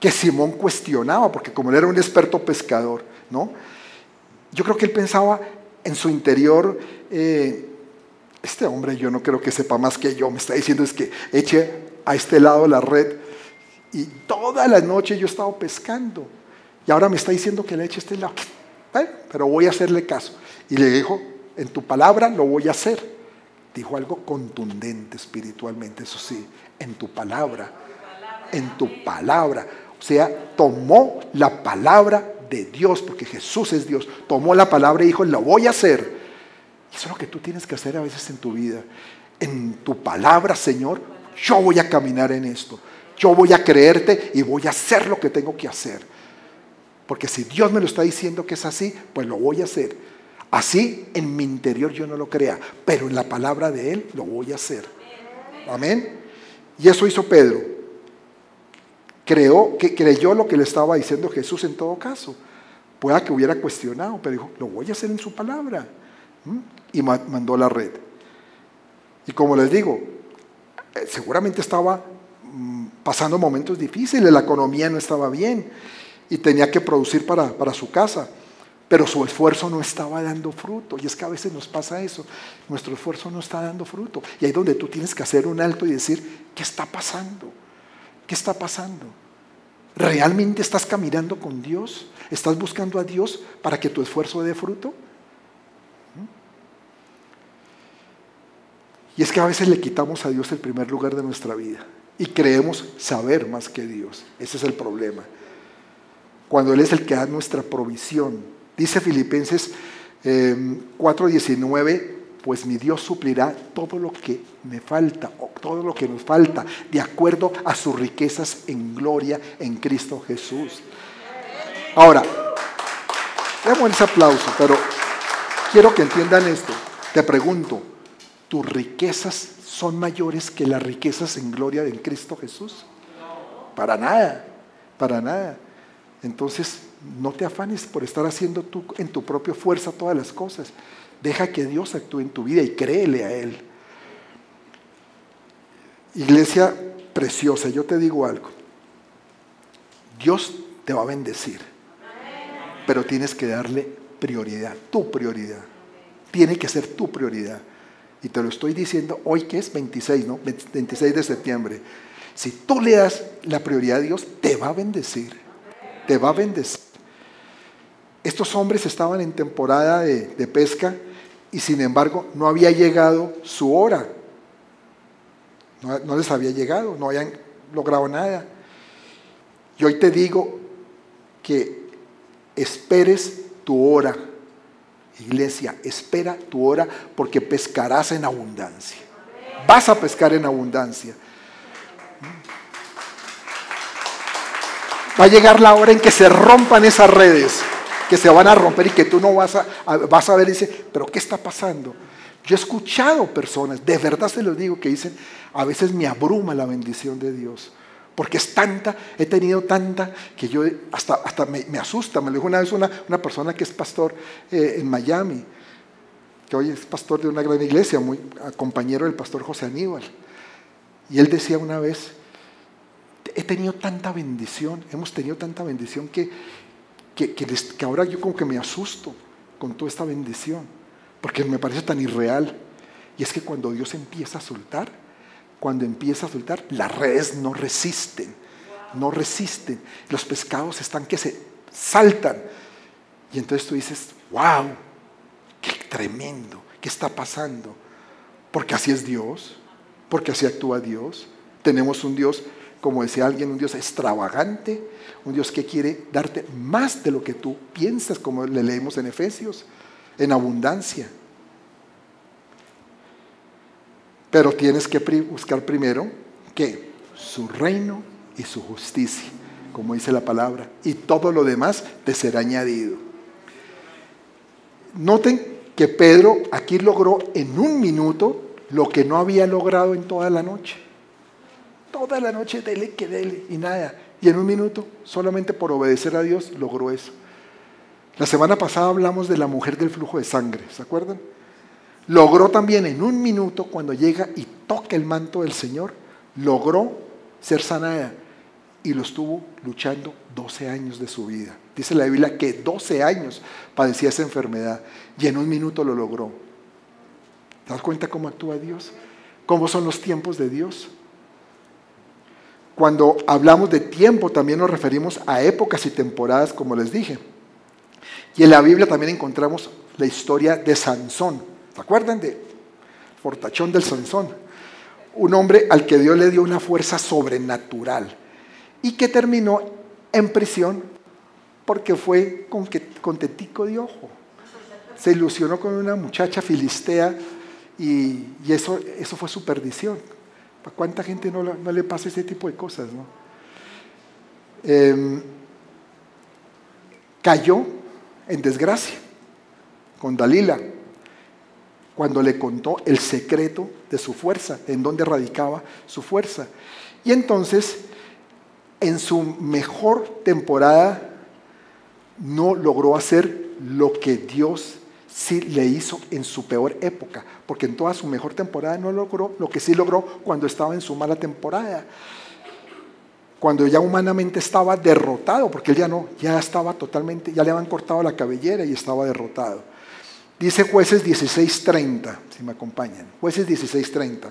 que, Simón cuestionaba, porque como él era un experto pescador, ¿no? Yo creo que él pensaba en su interior, eh, este hombre yo no creo que sepa más que yo, me está diciendo es que eche a este lado la red y toda la noche yo he estado pescando y ahora me está diciendo que le eche a este lado. pero voy a hacerle caso. Y le dijo, en tu palabra lo voy a hacer. Dijo algo contundente espiritualmente, eso sí, en tu palabra, en tu palabra. O sea, tomó la palabra de Dios, porque Jesús es Dios, tomó la palabra y dijo, lo voy a hacer. Eso es lo que tú tienes que hacer a veces en tu vida. En tu palabra, Señor, yo voy a caminar en esto. Yo voy a creerte y voy a hacer lo que tengo que hacer. Porque si Dios me lo está diciendo que es así, pues lo voy a hacer. Así en mi interior yo no lo crea, pero en la palabra de Él lo voy a hacer. Amén. Y eso hizo Pedro. Creó, que creyó lo que le estaba diciendo Jesús en todo caso. Pueda que hubiera cuestionado, pero dijo, lo voy a hacer en su palabra y mandó la red. Y como les digo, eh, seguramente estaba mm, pasando momentos difíciles, la economía no estaba bien y tenía que producir para, para su casa, pero su esfuerzo no estaba dando fruto. Y es que a veces nos pasa eso, nuestro esfuerzo no está dando fruto. Y ahí es donde tú tienes que hacer un alto y decir, ¿qué está pasando? ¿Qué está pasando? ¿Realmente estás caminando con Dios? ¿Estás buscando a Dios para que tu esfuerzo dé fruto? Y es que a veces le quitamos a Dios el primer lugar de nuestra vida y creemos saber más que Dios. Ese es el problema. Cuando Él es el que da nuestra provisión. Dice Filipenses 4:19, em, pues mi Dios suplirá todo lo que me falta, o todo lo que nos falta, de acuerdo a sus riquezas en gloria en Cristo Jesús. Ahora, demos ese aplauso, pero quiero que entiendan esto. Te pregunto, tus riquezas son mayores que las riquezas en gloria de Cristo Jesús? Para nada, para nada. Entonces, no te afanes por estar haciendo tú en tu propia fuerza todas las cosas. Deja que Dios actúe en tu vida y créele a Él. Iglesia preciosa, yo te digo algo. Dios te va a bendecir, pero tienes que darle prioridad, tu prioridad. Tiene que ser tu prioridad. Y te lo estoy diciendo hoy que es 26, ¿no? 26 de septiembre. Si tú le das la prioridad a Dios, te va a bendecir. Te va a bendecir. Estos hombres estaban en temporada de, pesca y sin embargo no había llegado su hora. No, les había llegado, no habían logrado nada. Y hoy te digo que esperes tu hora Iglesia, espera tu hora porque pescarás en abundancia. Vas a pescar en abundancia. Va a llegar la hora en que se rompan esas redes, que se van a romper y que tú no vas a, vas a ver y dice, pero ¿qué está pasando? Yo he escuchado personas, de verdad se lo digo, que dicen, a veces me abruma la bendición de Dios. Porque es tanta, he tenido tanta, que yo hasta, hasta me, asusta. Me lo dijo una vez una, una persona que es pastor eh, en Miami, que hoy es pastor de una gran iglesia, muy compañero del pastor José Aníbal. Y él decía una vez, he tenido tanta bendición, hemos tenido tanta bendición que, que, que, ahora yo como que me asusto con toda esta bendición, porque me parece tan irreal. Y es que cuando Dios empieza a soltar, cuando empieza a soltar, las redes no resisten, no resisten. Los pescados están que se saltan. Y entonces tú dices, wow, qué tremendo, ¿qué está pasando? Porque así es Dios, porque así actúa Dios. Tenemos un Dios como decía alguien, un Dios extravagante, un Dios que quiere darte más de lo que tú piensas, como le leemos en Efesios, en abundancia. Pero tienes que buscar primero que su reino y su justicia, como dice la palabra, y todo lo demás te será añadido. Noten que Pedro aquí logró en un minuto lo que no había logrado en toda la noche. Toda la noche dele que dele y nada. Y en un minuto, solamente por obedecer a Dios, logró eso. La semana pasada hablamos de la mujer del flujo de sangre, ¿se acuerdan? Logró también en un minuto, cuando llega y toca el manto del Señor, logró ser sanada y lo estuvo luchando 12 años de su vida. Dice la Biblia que 12 años padecía esa enfermedad y en un minuto lo logró. ¿Te das cuenta cómo actúa Dios? ¿Cómo son los tiempos de Dios? Cuando hablamos de tiempo también nos referimos a épocas y temporadas, como les dije. Y en la Biblia también encontramos la historia de Sansón. ¿Se acuerdan de Fortachón del Sansón? Un hombre al que Dios le dio una fuerza sobrenatural y que terminó en prisión porque fue con, tetico de ojo. Se ilusionó con una muchacha filistea y, eso, eso fue su perdición. ¿A cuánta gente no, le pasa ese tipo de cosas? No? Em, cayó en desgracia con Dalila cuando le contó el secreto de su fuerza, en dónde radicaba su fuerza. Y entonces, en su mejor temporada, no logró hacer lo que Dios sí le hizo en su peor época, porque en toda su mejor temporada no logró lo que sí logró cuando estaba en su mala temporada. Cuando ya humanamente estaba derrotado, porque él ya no, ya estaba totalmente, ya le habían cortado la cabellera y estaba derrotado. Dice jueces 16:30, si me acompañan, jueces 16:30.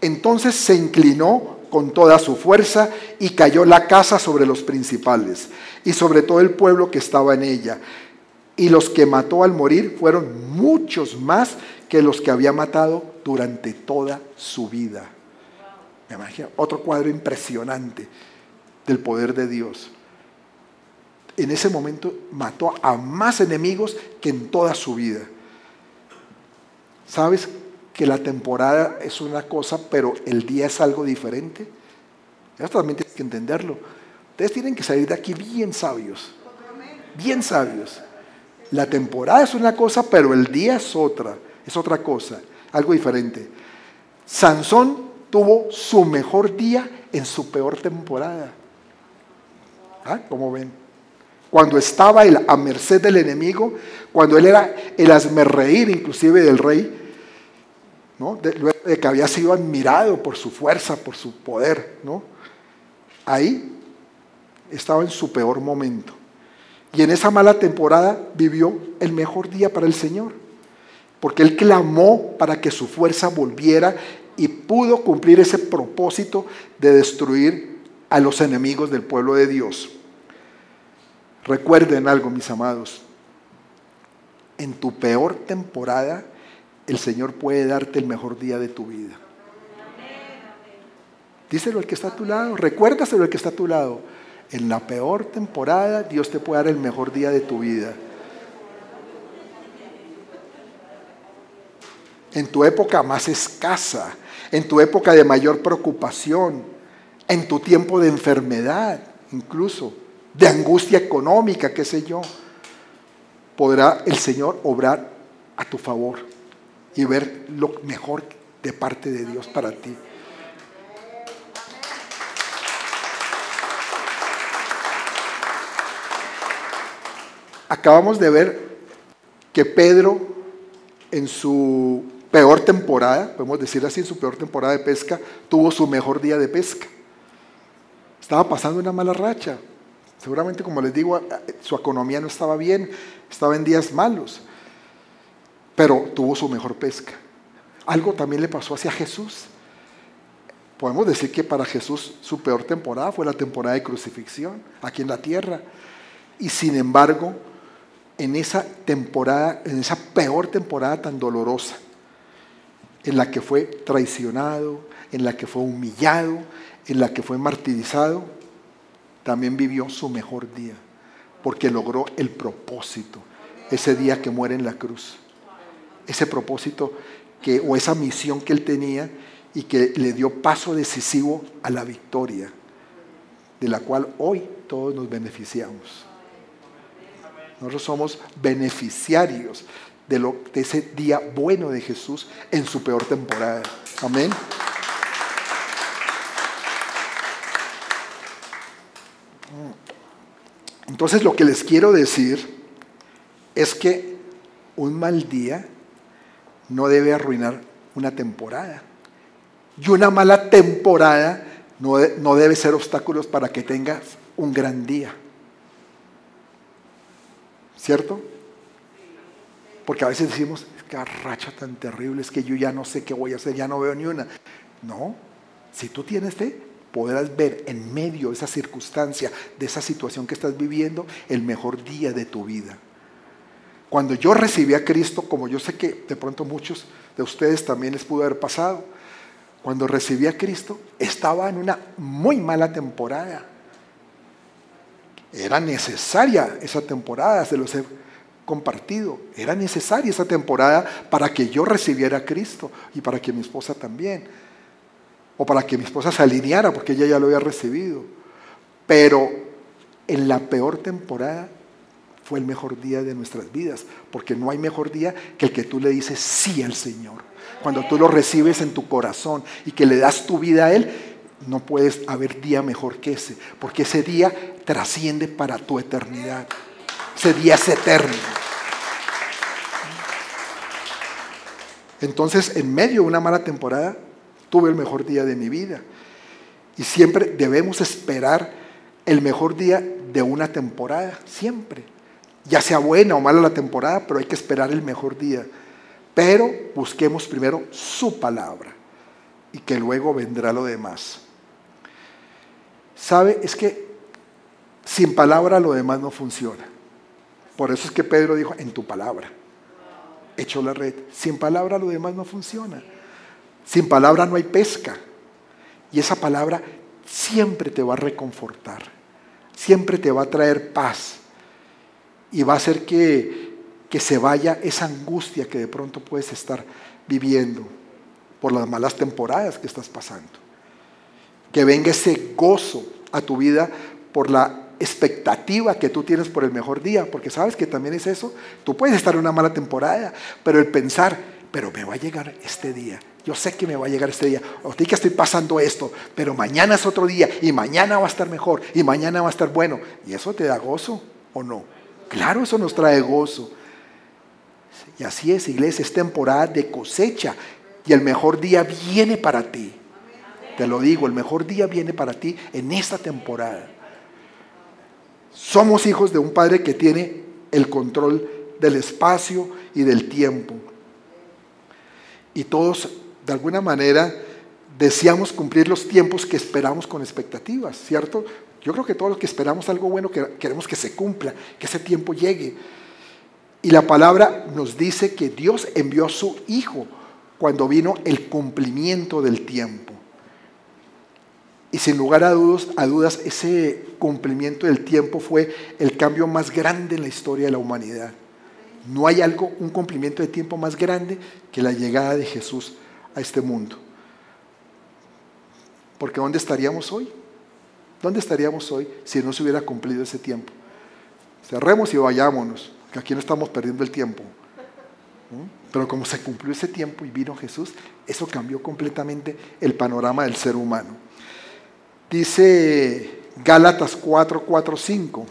Entonces se inclinó con toda su fuerza y cayó la casa sobre los principales y sobre todo el pueblo que estaba en ella y los que mató al morir fueron muchos más que los que había matado durante toda su vida. Me imagino, otro cuadro impresionante del poder de Dios. En ese momento mató a más enemigos que en toda su vida. ¿Sabes que la temporada es una cosa, pero el día es algo diferente? Esto también tienes que entenderlo. Ustedes tienen que salir de aquí bien sabios. Bien sabios. La temporada es una cosa, pero el día es otra, es otra cosa, algo diferente. Sansón tuvo su mejor día en su peor temporada. ¿Ah? ¿Cómo ven? Cuando estaba él a merced del enemigo, cuando él era el asmerreír inclusive del rey, ¿no? de, que había sido admirado por su fuerza, por su poder, ¿no? ahí estaba en su peor momento. Y en esa mala temporada vivió el mejor día para el Señor, porque Él clamó para que su fuerza volviera y pudo cumplir ese propósito de destruir a los enemigos del pueblo de Dios. Recuerden algo, mis amados, en tu peor temporada el Señor puede darte el mejor día de tu vida. Díselo al que está a tu lado, recuérdaselo al que está a tu lado en la peor temporada, Dios te puede dar el mejor día de tu vida. En tu época más escasa, en tu época de mayor preocupación, en tu tiempo de enfermedad, incluso, de angustia económica, qué sé yo, podrá el Señor obrar a tu favor y ver lo mejor de parte de Dios para ti. Acabamos de ver que Pedro en su peor temporada, podemos decir así, en su peor temporada de pesca, tuvo su mejor día de pesca. Estaba pasando una mala racha. Seguramente, como les digo, su economía no estaba bien, estaba en días malos, pero tuvo su mejor pesca. Algo también le pasó hacia Jesús. Podemos decir que para Jesús su peor temporada fue la temporada de crucifixión aquí en la tierra. Y sin embargo, en esa temporada, en esa peor temporada tan dolorosa, en la que fue traicionado, en la que fue humillado, en la que fue martirizado, también vivió su mejor día, porque logró el propósito, ese día que muere en la cruz. Ese propósito que, o esa misión que él tenía y que le dio paso decisivo a la victoria, de la cual hoy todos nos beneficiamos. Nosotros somos beneficiarios de, lo, de ese día bueno de Jesús en su peor temporada. Amén. Entonces lo que les quiero decir es que un mal día no debe arruinar una temporada. Y una mala temporada no, no debe ser obstáculos para que tengas un gran día. ¿Cierto? Porque a veces decimos, qué racha tan terrible, es que yo ya no sé qué voy a hacer, ya no veo ni una. No, si tú tienes fe, podrás ver en medio de esa circunstancia, de esa situación que estás viviendo, el mejor día de tu vida. Cuando yo recibí a Cristo, como yo sé que de pronto muchos de ustedes también les pudo haber pasado, cuando recibí a Cristo estaba en una muy mala temporada. Era necesaria esa temporada, se los he compartido. Era necesaria esa temporada para que yo recibiera a Cristo y para que mi esposa también o para que mi esposa se alineara porque ella ya lo había recibido. Pero en la peor temporada fue el mejor día de nuestras vidas, porque no hay mejor día que el que tú le dices sí al Señor. Cuando tú lo recibes en tu corazón y que le das tu vida a Él, no puedes haber día mejor que ese, porque ese día trasciende para tu eternidad. Ese día es eterno. Entonces, en medio de una mala temporada, tuve el mejor día de mi vida. Y siempre debemos esperar el mejor día de una temporada, siempre. Ya sea buena o mala la temporada, pero hay que esperar el mejor día. Pero busquemos primero su palabra y que luego vendrá lo demás. ¿Sabe? Es que sin palabra lo demás no funciona. Por eso es que Pedro dijo, en tu palabra. Echó la red. Sin palabra lo demás no funciona. Sin palabra no hay pesca. Y esa palabra siempre te va a reconfortar, siempre te va a traer paz y va a hacer que, que se vaya esa angustia que de pronto puedes estar viviendo por las malas temporadas que estás pasando. Que venga ese gozo a tu vida por la expectativa que tú tienes por el mejor día, porque sabes que también es eso. Tú puedes estar en una mala temporada, pero el pensar, pero me va a llegar este día, yo sé que me va a llegar este día. O que estoy pasando esto, pero mañana es otro día y mañana va a estar mejor y mañana va a estar bueno. ¿Y eso te da gozo o no? Claro, eso nos trae gozo. Y así es, iglesia, es temporada de cosecha y el mejor día viene para ti. Te lo digo, el mejor día viene para ti en esta temporada. Somos hijos de un Padre que tiene el control del espacio y del tiempo. Y todos de alguna manera deseamos cumplir los tiempos que esperamos con expectativas, ¿cierto? Yo creo que todos los que esperamos algo bueno queremos que se cumpla, que ese tiempo llegue. Y la palabra nos dice que Dios envió a su Hijo cuando vino el cumplimiento del tiempo. Y sin lugar a dudas, a dudas, ese cumplimiento del tiempo fue el cambio más grande en la historia de la humanidad. No hay algo, un cumplimiento de tiempo más grande que la llegada de Jesús a este mundo. Porque ¿dónde estaríamos hoy? ¿Dónde estaríamos hoy si no se hubiera cumplido ese tiempo? Cerremos y vayámonos, que aquí no estamos perdiendo el tiempo. Pero como se cumplió ese tiempo y vino Jesús, eso cambió completamente el panorama del ser humano. Dice Gálatas 4, 4, 5.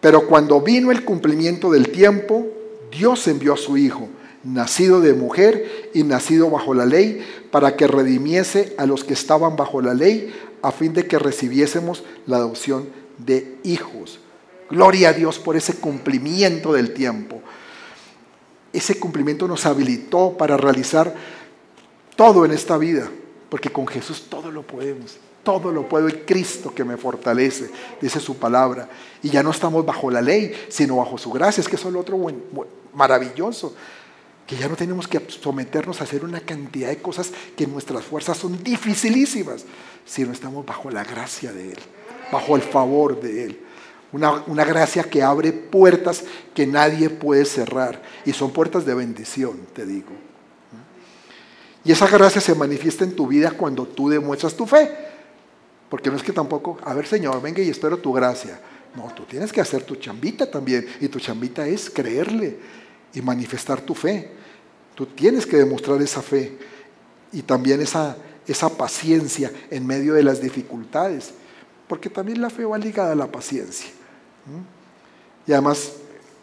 Pero cuando vino el cumplimiento del tiempo, Dios envió a su Hijo, nacido de mujer y nacido bajo la ley, para que redimiese a los que estaban bajo la ley, a fin de que recibiésemos la adopción de hijos. Gloria a Dios por ese cumplimiento del tiempo. Ese cumplimiento nos habilitó para realizar todo en esta vida, porque con Jesús todo lo podemos. Todo lo puedo en Cristo que me fortalece, dice su palabra. Y ya no estamos bajo la ley, sino bajo su gracia. Es que eso es lo otro maravilloso. Que ya no tenemos que someternos a hacer una cantidad de cosas que nuestras fuerzas son dificilísimas, sino estamos bajo la gracia de Él, bajo el favor de Él. Una, gracia que abre puertas que nadie puede cerrar. Y son puertas de bendición, te digo. Y esa gracia se manifiesta en tu vida cuando tú demuestras tu fe. Porque no es que tampoco, a ver Señor, venga y espero tu gracia. No, tú tienes que hacer tu chambita también. Y tu chambita es creerle y manifestar tu fe. Tú tienes que demostrar esa fe y también esa, esa paciencia en medio de las dificultades. Porque también la fe va ligada a la paciencia. Y además,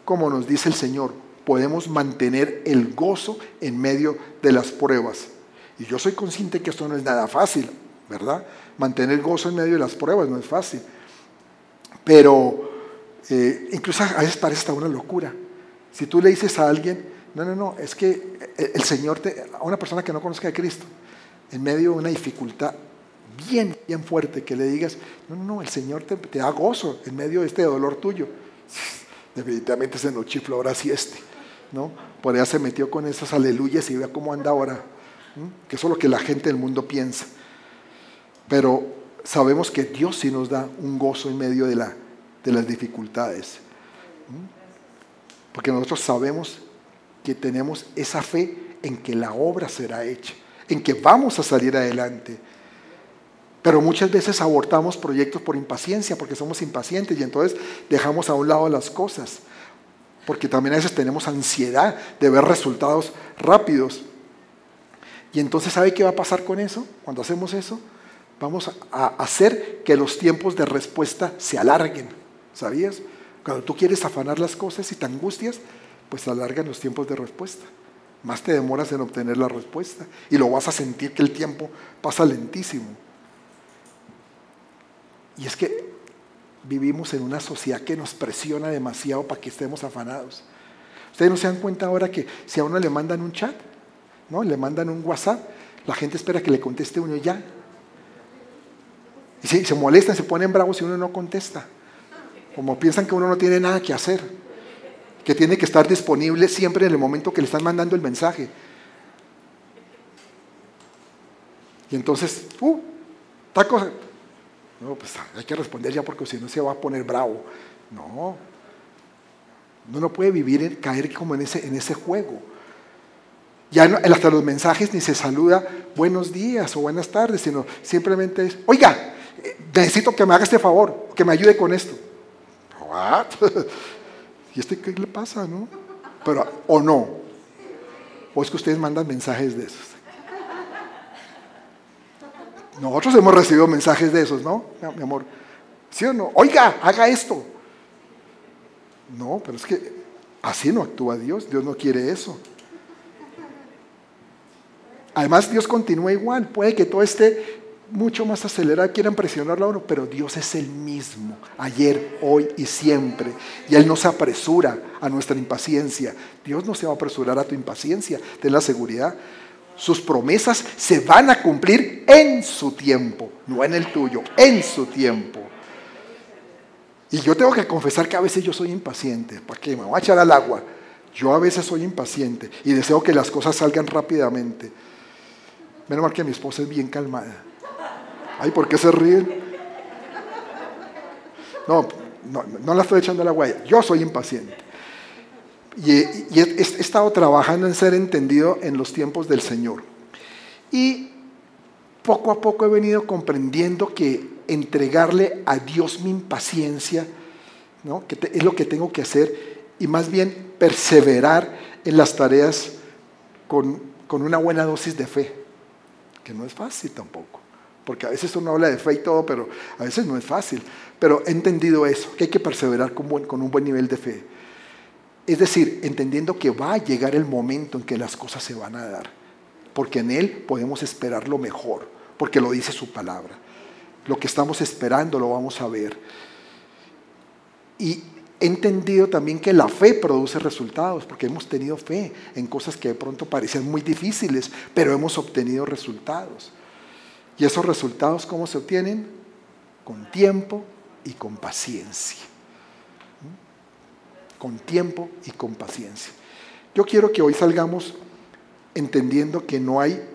como nos dice el Señor, podemos mantener el gozo en medio de las pruebas. Y yo soy consciente que esto no es nada fácil, ¿verdad? Mantener gozo en medio de las pruebas no es fácil. Pero eh, incluso a veces parece una locura. Si tú le dices a alguien, no, no, no, es que el Señor, te, a una persona que no conozca a Cristo, en medio de una dificultad bien, bien fuerte, que le digas, no, no, no, el Señor te, da gozo en medio de este dolor tuyo. Definitivamente se nos chifló ahora sí este, ¿no? Por allá se metió con esas aleluyas y vea cómo anda ahora, que eso es lo que la gente del mundo piensa. Pero sabemos que Dios sí nos da un gozo en medio de, la, de las dificultades. Porque nosotros sabemos que tenemos esa fe en que la obra será hecha, en que vamos a salir adelante. Pero muchas veces abortamos proyectos por impaciencia, porque somos impacientes y entonces dejamos a un lado las cosas. Porque también a veces tenemos ansiedad de ver resultados rápidos. Y entonces, ¿sabe qué va a pasar con eso? Cuando hacemos eso, vamos a hacer que los tiempos de respuesta se alarguen. ¿Sabías? Cuando tú quieres afanar las cosas y te angustias, pues alargan los tiempos de respuesta. Más te demoras en obtener la respuesta y lo vas a sentir que el tiempo pasa lentísimo. Y es que vivimos en una sociedad que nos presiona demasiado para que estemos afanados. Ustedes no se dan cuenta ahora que si a uno le mandan un chat, ¿no? le mandan un WhatsApp, la gente espera que le conteste uno ya. Y si se molestan, se ponen bravos si uno no contesta. Como piensan que uno no tiene nada que hacer, que tiene que estar disponible siempre en el momento que le están mandando el mensaje. Y entonces, uh, cosa no, pues hay que responder ya porque si no se va a poner bravo. No. Uno no puede vivir, caer como en ese, en ese juego. Ya hasta los mensajes ni se saluda buenos días o buenas tardes, sino simplemente es, oiga, necesito que me haga este favor, que me ayude con esto. ¿Y este qué le pasa, no? Pero, o no. O es que ustedes mandan mensajes de esos. Nosotros hemos recibido mensajes de esos, ¿no? Mi amor. ¿Sí o no? Oiga, haga esto. No, pero es que así no actúa Dios. Dios no quiere eso. Además, Dios continúa igual. Puede que todo esté mucho más acelerado, quieran presionarlo a uno, pero Dios es el mismo, ayer, hoy y siempre. Y Él no se apresura a nuestra impaciencia. Dios no se va a apresurar a tu impaciencia, ten la seguridad. Sus promesas se van a cumplir en su tiempo, no en el tuyo, en su tiempo. Y yo tengo que confesar que a veces yo soy impaciente. ¿Para qué? Me voy a echar al agua. Yo a veces soy impaciente y deseo que las cosas salgan rápidamente. Menos mal que mi esposa es bien calmada. Ay, ¿por qué se ríen? No, no, no la estoy echando al agua. Yo soy impaciente. Y, he, estado trabajando en ser entendido en los tiempos del Señor. Y poco a poco he venido comprendiendo que entregarle a Dios mi impaciencia ¿no? es lo que tengo que hacer y más bien perseverar en las tareas con, con una buena dosis de fe, que no es fácil tampoco, porque a veces uno habla de fe y todo, pero a veces no es fácil. Pero he entendido eso, que hay que perseverar con, un buen nivel de fe. Es decir, entendiendo que va a llegar el momento en que las cosas se van a dar, porque en Él podemos esperar lo mejor, porque lo dice su palabra. Lo que estamos esperando lo vamos a ver. Y he entendido también que la fe produce resultados, porque hemos tenido fe en cosas que de pronto parecían muy difíciles, pero hemos obtenido resultados. ¿Y esos resultados cómo se obtienen? Con tiempo y con paciencia. ¿Mm? Con tiempo y con paciencia. Yo quiero que hoy salgamos entendiendo que no hay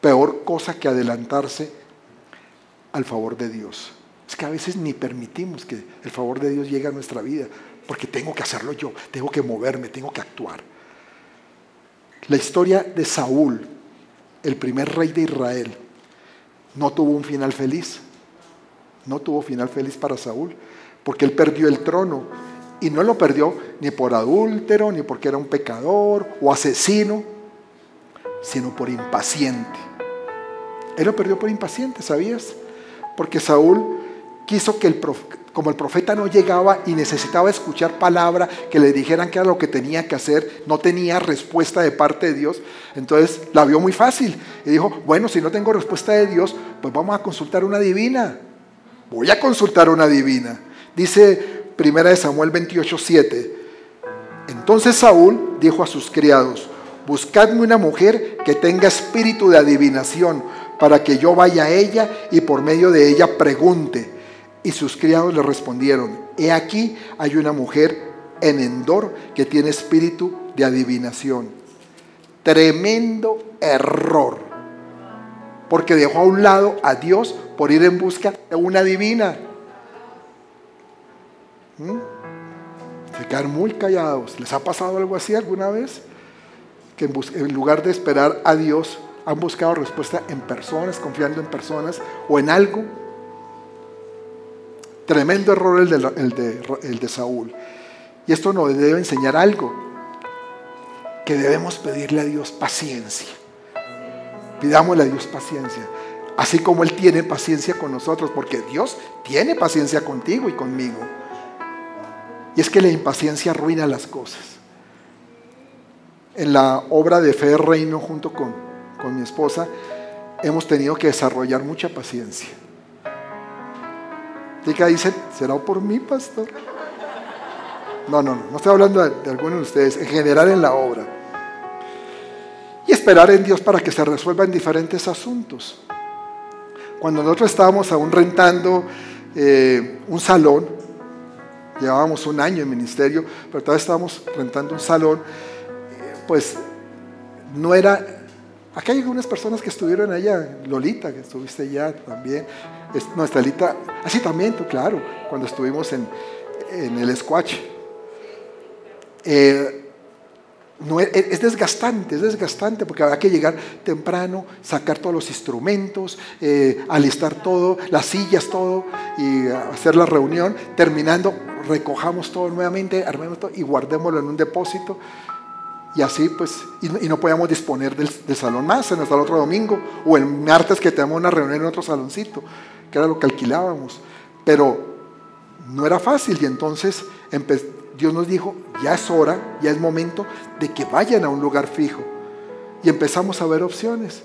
peor cosa que adelantarse al favor de Dios. Es que a veces ni permitimos que el favor de Dios llegue a nuestra vida, porque tengo que hacerlo yo, tengo que moverme, tengo que actuar. La historia de Saúl, el primer rey de Israel, no tuvo un final feliz. No tuvo final feliz para Saúl, porque él perdió el trono. Y no lo perdió ni por adúltero, ni porque era un pecador o asesino, sino por impaciente. Él lo perdió por impaciente, ¿sabías? Porque Saúl quiso que el como el profeta no llegaba y necesitaba escuchar palabra que le dijeran que era lo que tenía que hacer, no tenía respuesta de parte de Dios, entonces la vio muy fácil y dijo, bueno, si no tengo respuesta de Dios, pues vamos a consultar una divina. Voy a consultar una divina. Dice Primera de Samuel 28, 7. Entonces Saúl dijo a sus criados, buscadme una mujer que tenga espíritu de adivinación para que yo vaya a ella y por medio de ella pregunte. Y sus criados le respondieron, he aquí hay una mujer en Endor que tiene espíritu de adivinación. Tremendo error. Porque dejó a un lado a Dios por ir en busca de una divina. ¿Mm? Se quedan muy callados. ¿Les ha pasado algo así alguna vez? Que en lugar de esperar a Dios, han buscado respuesta en personas, confiando en personas o en algo. Tremendo error el de, el de, Saúl. Y esto nos debe enseñar algo, que debemos pedirle a Dios paciencia. Pidámosle a Dios paciencia, así como Él tiene paciencia con nosotros, porque Dios tiene paciencia contigo y conmigo. Y es que la impaciencia arruina las cosas. En la obra de Fe Reino junto con con mi esposa, hemos tenido que desarrollar mucha paciencia. Que dicen, ¿será por mí, pastor? No, no, no, no estoy hablando de, algunos de ustedes, en general en la obra. Y esperar en Dios para que se resuelvan diferentes asuntos. Cuando nosotros estábamos aún rentando eh, un salón, llevábamos un año en ministerio, pero todavía estábamos rentando un salón, eh, pues no era Acá hay algunas personas que estuvieron allá, Lolita, que estuviste allá también, nuestra Lolita, así también, tú, claro, cuando estuvimos en, el Squatch. Eh, no, es, desgastante, es desgastante porque habrá que llegar temprano, sacar todos los instrumentos, eh, alistar todo, las sillas, todo, y hacer la reunión. Terminando, recojamos todo nuevamente, armemos todo y guardémoslo en un depósito y así, pues, y, no podíamos disponer del, salón más, en hasta el otro domingo, o el martes que tenemos una reunión en otro saloncito, que era lo que alquilábamos. Pero no era fácil y entonces Dios nos dijo, ya es hora, ya es momento de que vayan a un lugar fijo. Y empezamos a ver opciones.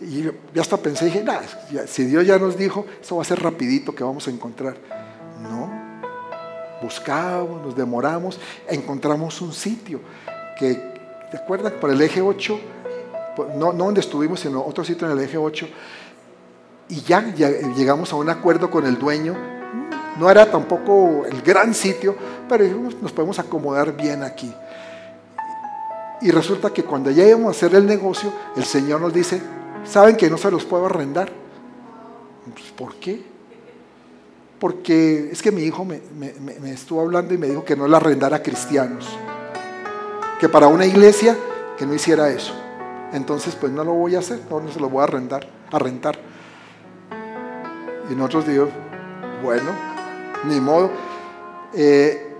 Y yo hasta pensé, dije, nah, si Dios ya nos dijo, eso va a ser rapidito que vamos a encontrar. No, buscamos, nos demoramos, encontramos un sitio que, ¿te acuerdas? Por el eje 8, no, no donde estuvimos, sino otro sitio en el eje 8, y ya, llegamos a un acuerdo con el dueño. No era tampoco el gran sitio, pero nos podemos acomodar bien aquí. Y resulta que cuando ya íbamos a hacer el negocio, el Señor nos dice, ¿saben que no se los puedo arrendar? Pues, ¿Por qué? Porque es que mi hijo me, estuvo hablando y me dijo que no la arrendara a cristianos que para una iglesia que no hiciera eso. Entonces, pues no lo voy a hacer, no, se lo voy a rentar, a rentar. Y nosotros digo, bueno, ni modo. Eh,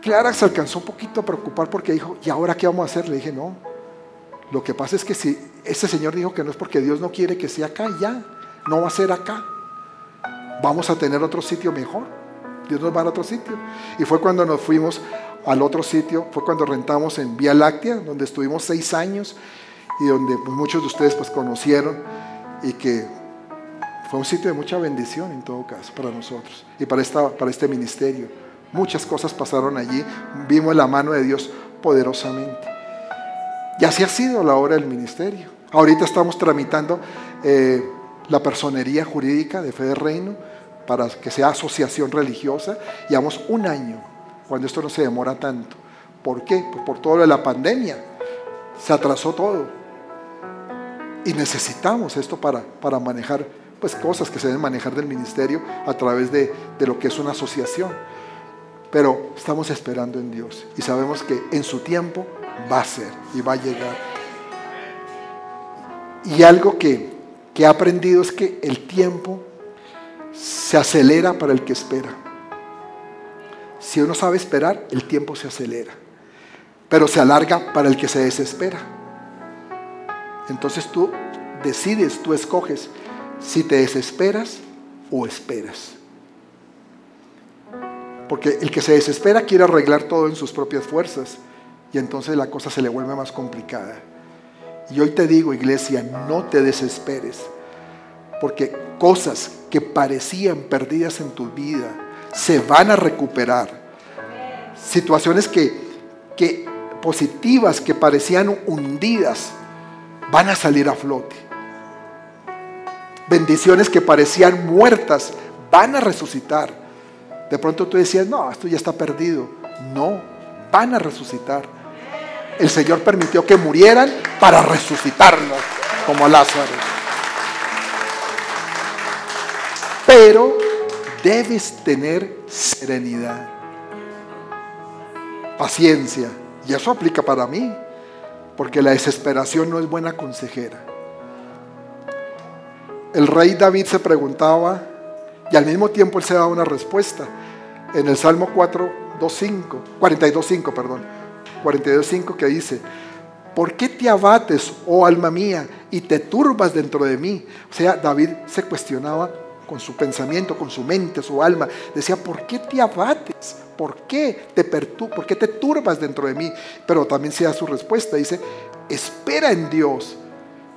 Clara se alcanzó un poquito a preocupar porque dijo, ¿y ahora qué vamos a hacer? Le dije, no. Lo que pasa es que si ese señor dijo que no es porque Dios no quiere que sea acá, ya, no va a ser acá. Vamos a tener otro sitio mejor. Dios nos va a otro sitio. Y fue cuando nos fuimos al otro sitio fue cuando rentamos en Vía Láctea, donde estuvimos seis años y donde muchos de ustedes pues conocieron y que fue un sitio de mucha bendición en todo caso para nosotros y para, esta, para este ministerio. Muchas cosas pasaron allí, vimos la mano de Dios poderosamente. Y así ha sido la obra del ministerio. Ahorita estamos tramitando eh, la personería jurídica de Fe de Reino para que sea asociación religiosa. Llevamos un año cuando esto no se demora tanto. ¿Por qué? Pues por todo lo de la pandemia. Se atrasó todo. Y necesitamos esto para, para manejar pues, cosas que se deben manejar del ministerio a través de, de lo que es una asociación. Pero estamos esperando en Dios y sabemos que en su tiempo va a ser y va a llegar. Y algo que, que he aprendido es que el tiempo se acelera para el que espera. Si uno sabe esperar, el tiempo se acelera. Pero se alarga para el que se desespera. Entonces tú decides, tú escoges si te desesperas o esperas. Porque el que se desespera quiere arreglar todo en sus propias fuerzas y entonces la cosa se le vuelve más complicada. Y hoy te digo, iglesia, no te desesperes, porque cosas que parecían perdidas en tu vida se van a recuperar. Situaciones que, que positivas que parecían hundidas van a salir a flote. Bendiciones que parecían muertas van a resucitar. De pronto tú decías, no, esto ya está perdido. No, van a resucitar. El Señor permitió que murieran para resucitarlos, como Lázaro. Pero debes tener serenidad, paciencia. Y eso aplica para mí, porque la desesperación no es buena consejera. El rey David se preguntaba y al mismo tiempo él se daba una respuesta. En el Salmo 4, 5, 42.5, perdón, 42.5 que dice, ¿por qué te abates, oh alma mía, y te turbas dentro de mí? O sea, David se cuestionaba con su pensamiento, con su mente, su alma. Decía, ¿por qué te abates? ¿Por qué te perturbas? ¿Por qué te turbas dentro de mí? Pero también se da su respuesta. Dice, espera en Dios.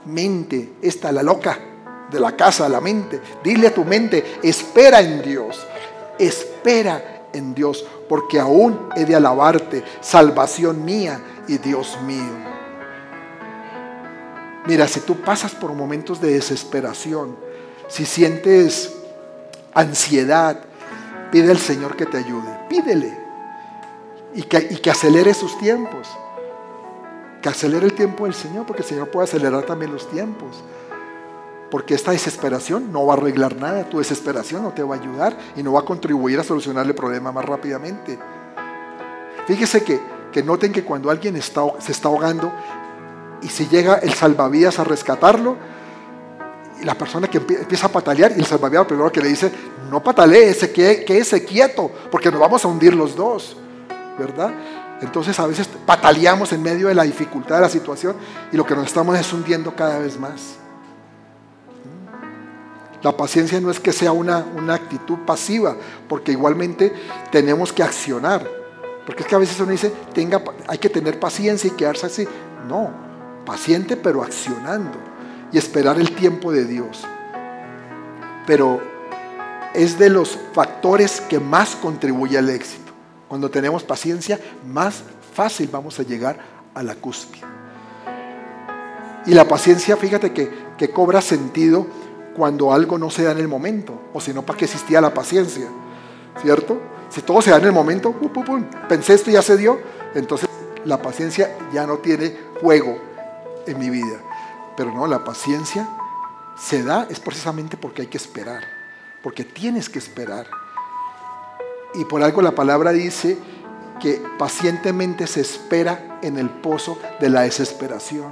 Mente, esta la loca de la casa, la mente. Dile a tu mente, espera en Dios. Espera en Dios, porque aún he de alabarte, salvación mía y Dios mío. Mira, si tú pasas por momentos de desesperación, si sientes ansiedad, pide al Señor que te ayude. Pídele. Y que, y que acelere sus tiempos. Que acelere el tiempo del Señor, porque el Señor puede acelerar también los tiempos. Porque esta desesperación no va a arreglar nada. Tu desesperación no te va a ayudar y no va a contribuir a solucionar el problema más rápidamente. Fíjese que, que noten que cuando alguien está, se está ahogando y si llega el salvavidas a rescatarlo, y la persona que empieza a patalear y el salvavidas primero que le dice, no patalee, que, quédese quieto, porque nos vamos a hundir los dos, ¿verdad? Entonces a veces pataleamos en medio de la dificultad de la situación y lo que nos estamos es hundiendo cada vez más. La paciencia no es que sea una, una actitud pasiva, porque igualmente tenemos que accionar. Porque es que a veces uno dice, hay que tener paciencia y quedarse así. No, paciente pero accionando y esperar el tiempo de Dios. Pero es de los factores que más contribuye al éxito. Cuando tenemos paciencia, más fácil vamos a llegar a la cúspide. Y la paciencia, fíjate que, que cobra sentido cuando algo no se da en el momento, o si no, ¿para qué existía la paciencia? ¿Cierto? Si todo se da en el momento, pensé esto y ya se dio, entonces la paciencia ya no tiene juego en mi vida. Pero no, la paciencia se da es precisamente porque hay que esperar, porque tienes que esperar. Y por algo la palabra dice que pacientemente se espera en el pozo de la desesperación.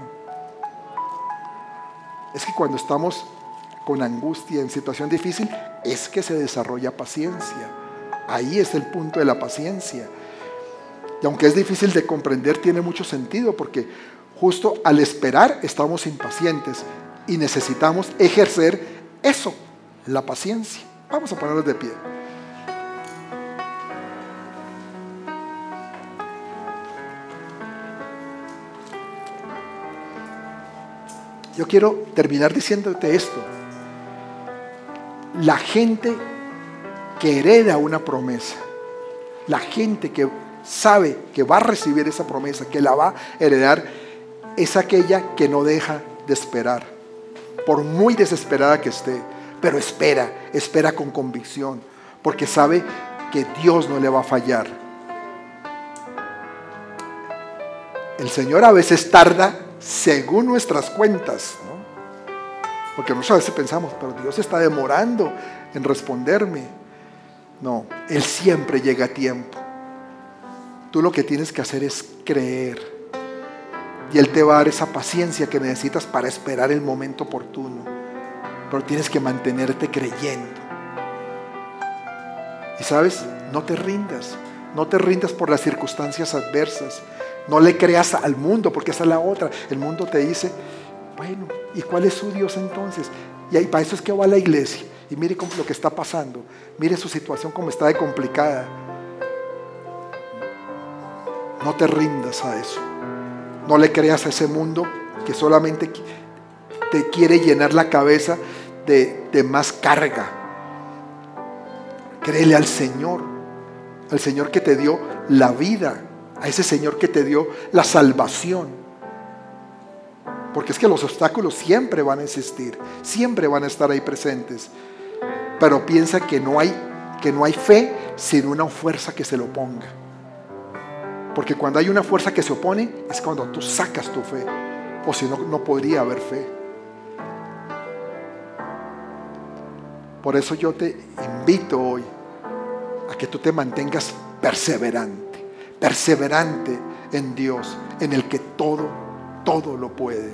Es que cuando estamos con angustia, en situación difícil, es que se desarrolla paciencia. Ahí es el punto de la paciencia. Y aunque es difícil de comprender, tiene mucho sentido porque justo al esperar estamos impacientes y necesitamos ejercer eso, la paciencia. Vamos a ponernos de pie. Yo quiero terminar diciéndote esto. La gente que hereda una promesa, la gente que sabe que va a recibir esa promesa, que la va a heredar, es aquella que no deja de esperar, por muy desesperada que esté, pero espera, espera con convicción, porque sabe que Dios no le va a fallar. El Señor a veces tarda según nuestras cuentas, porque nosotros a veces pensamos, pero Dios está demorando en responderme. No, Él siempre llega a tiempo. Tú lo que tienes que hacer es creer. Y Él te va a dar esa paciencia que necesitas para esperar el momento oportuno. Pero tienes que mantenerte creyendo. Y sabes, no te rindas. No te rindas por las circunstancias adversas. No le creas al mundo, porque esa es la otra. El mundo te dice, bueno, ¿y cuál es su Dios entonces? Y ahí para eso es que va a la iglesia. Y mire lo que está pasando. Mire su situación como está de complicada. No te rindas a eso. No le creas a ese mundo que solamente te quiere llenar la cabeza de, de más carga. Créele al Señor, al Señor que te dio la vida, a ese Señor que te dio la salvación. Porque es que los obstáculos siempre van a existir, siempre van a estar ahí presentes. Pero piensa que no hay que no hay fe sin una fuerza que se lo ponga. Porque cuando hay una fuerza que se opone es cuando tú sacas tu fe. O si no, no podría haber fe. Por eso yo te invito hoy a que tú te mantengas perseverante, perseverante en Dios, en el que todo, todo lo puede.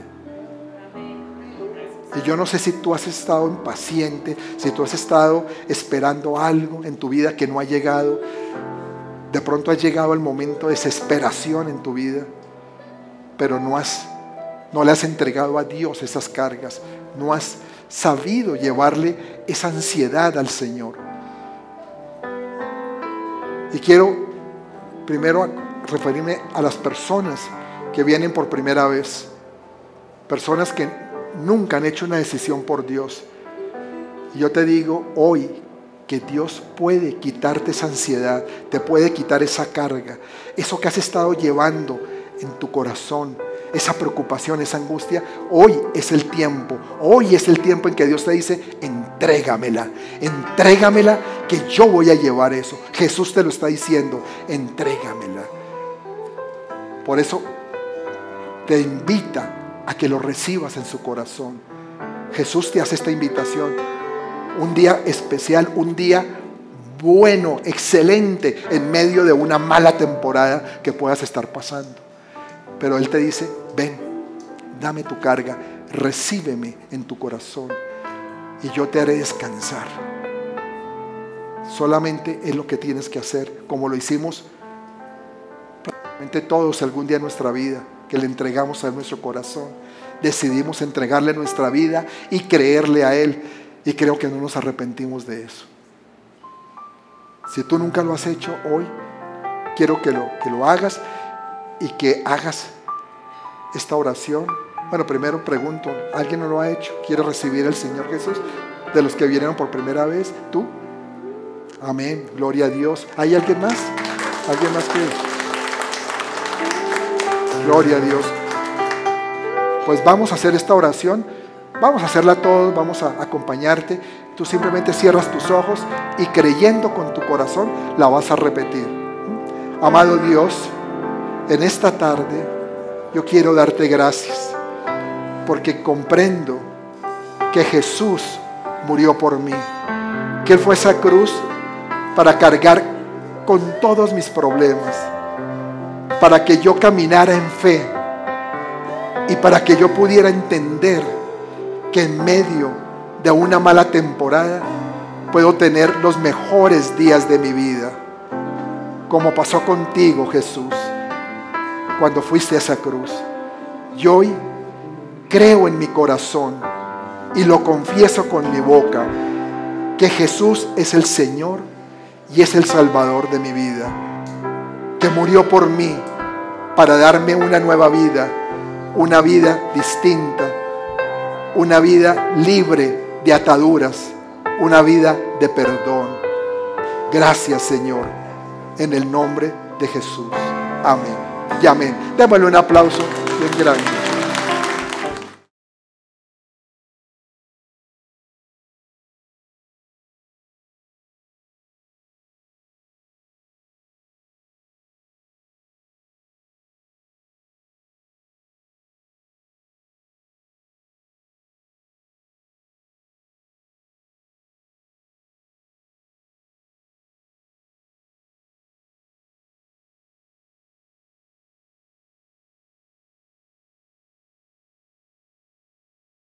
Y yo no sé si tú has estado impaciente, si tú has estado esperando algo en tu vida que no ha llegado. De pronto ha llegado el momento de desesperación en tu vida, pero no has no le has entregado a Dios esas cargas, no has sabido llevarle esa ansiedad al Señor. Y quiero primero referirme a las personas que vienen por primera vez, personas que nunca han hecho una decisión por Dios. Y yo te digo hoy que Dios puede quitarte esa ansiedad, te puede quitar esa carga, eso que has estado llevando en tu corazón, esa preocupación, esa angustia, hoy es el tiempo, hoy es el tiempo en que Dios te dice, entrégamela, entrégamela, que yo voy a llevar eso. Jesús te lo está diciendo, entrégamela. Por eso te invita a que lo recibas en su corazón. Jesús te hace esta invitación. Un día especial, un día bueno, excelente, en medio de una mala temporada que puedas estar pasando. Pero Él te dice, ven, dame tu carga, recíbeme en tu corazón y yo te haré descansar. Solamente es lo que tienes que hacer, como lo hicimos prácticamente todos algún día en nuestra vida, que le entregamos a nuestro corazón. Decidimos entregarle nuestra vida y creerle a Él. Y creo que no nos arrepentimos de eso. Si tú nunca lo has hecho hoy, quiero que lo, que lo hagas y que hagas esta oración. Bueno, primero pregunto, ¿alguien no lo ha hecho? ¿Quiere recibir al Señor Jesús? De los que vinieron por primera vez, ¿tú? Amén, gloria a Dios. ¿Hay alguien más? ¿Alguien más que? Gloria a Dios. Pues vamos a hacer esta oración. Vamos a hacerla todos, vamos a acompañarte. Tú simplemente cierras tus ojos y creyendo con tu corazón la vas a repetir. Amado Dios, en esta tarde yo quiero darte gracias porque comprendo que Jesús murió por mí, que Él fue esa cruz para cargar con todos mis problemas, para que yo caminara en fe y para que yo pudiera entender que en medio de una mala temporada puedo tener los mejores días de mi vida, como pasó contigo Jesús cuando fuiste a esa cruz. Y hoy creo en mi corazón y lo confieso con mi boca que Jesús es el Señor y es el Salvador de mi vida, murió por mí para darme una nueva vida, una vida distinta, una vida libre de ataduras, una vida de perdón. Gracias Señor, en el nombre de Jesús. Amén. Y amén. Démosle un aplauso bien grande.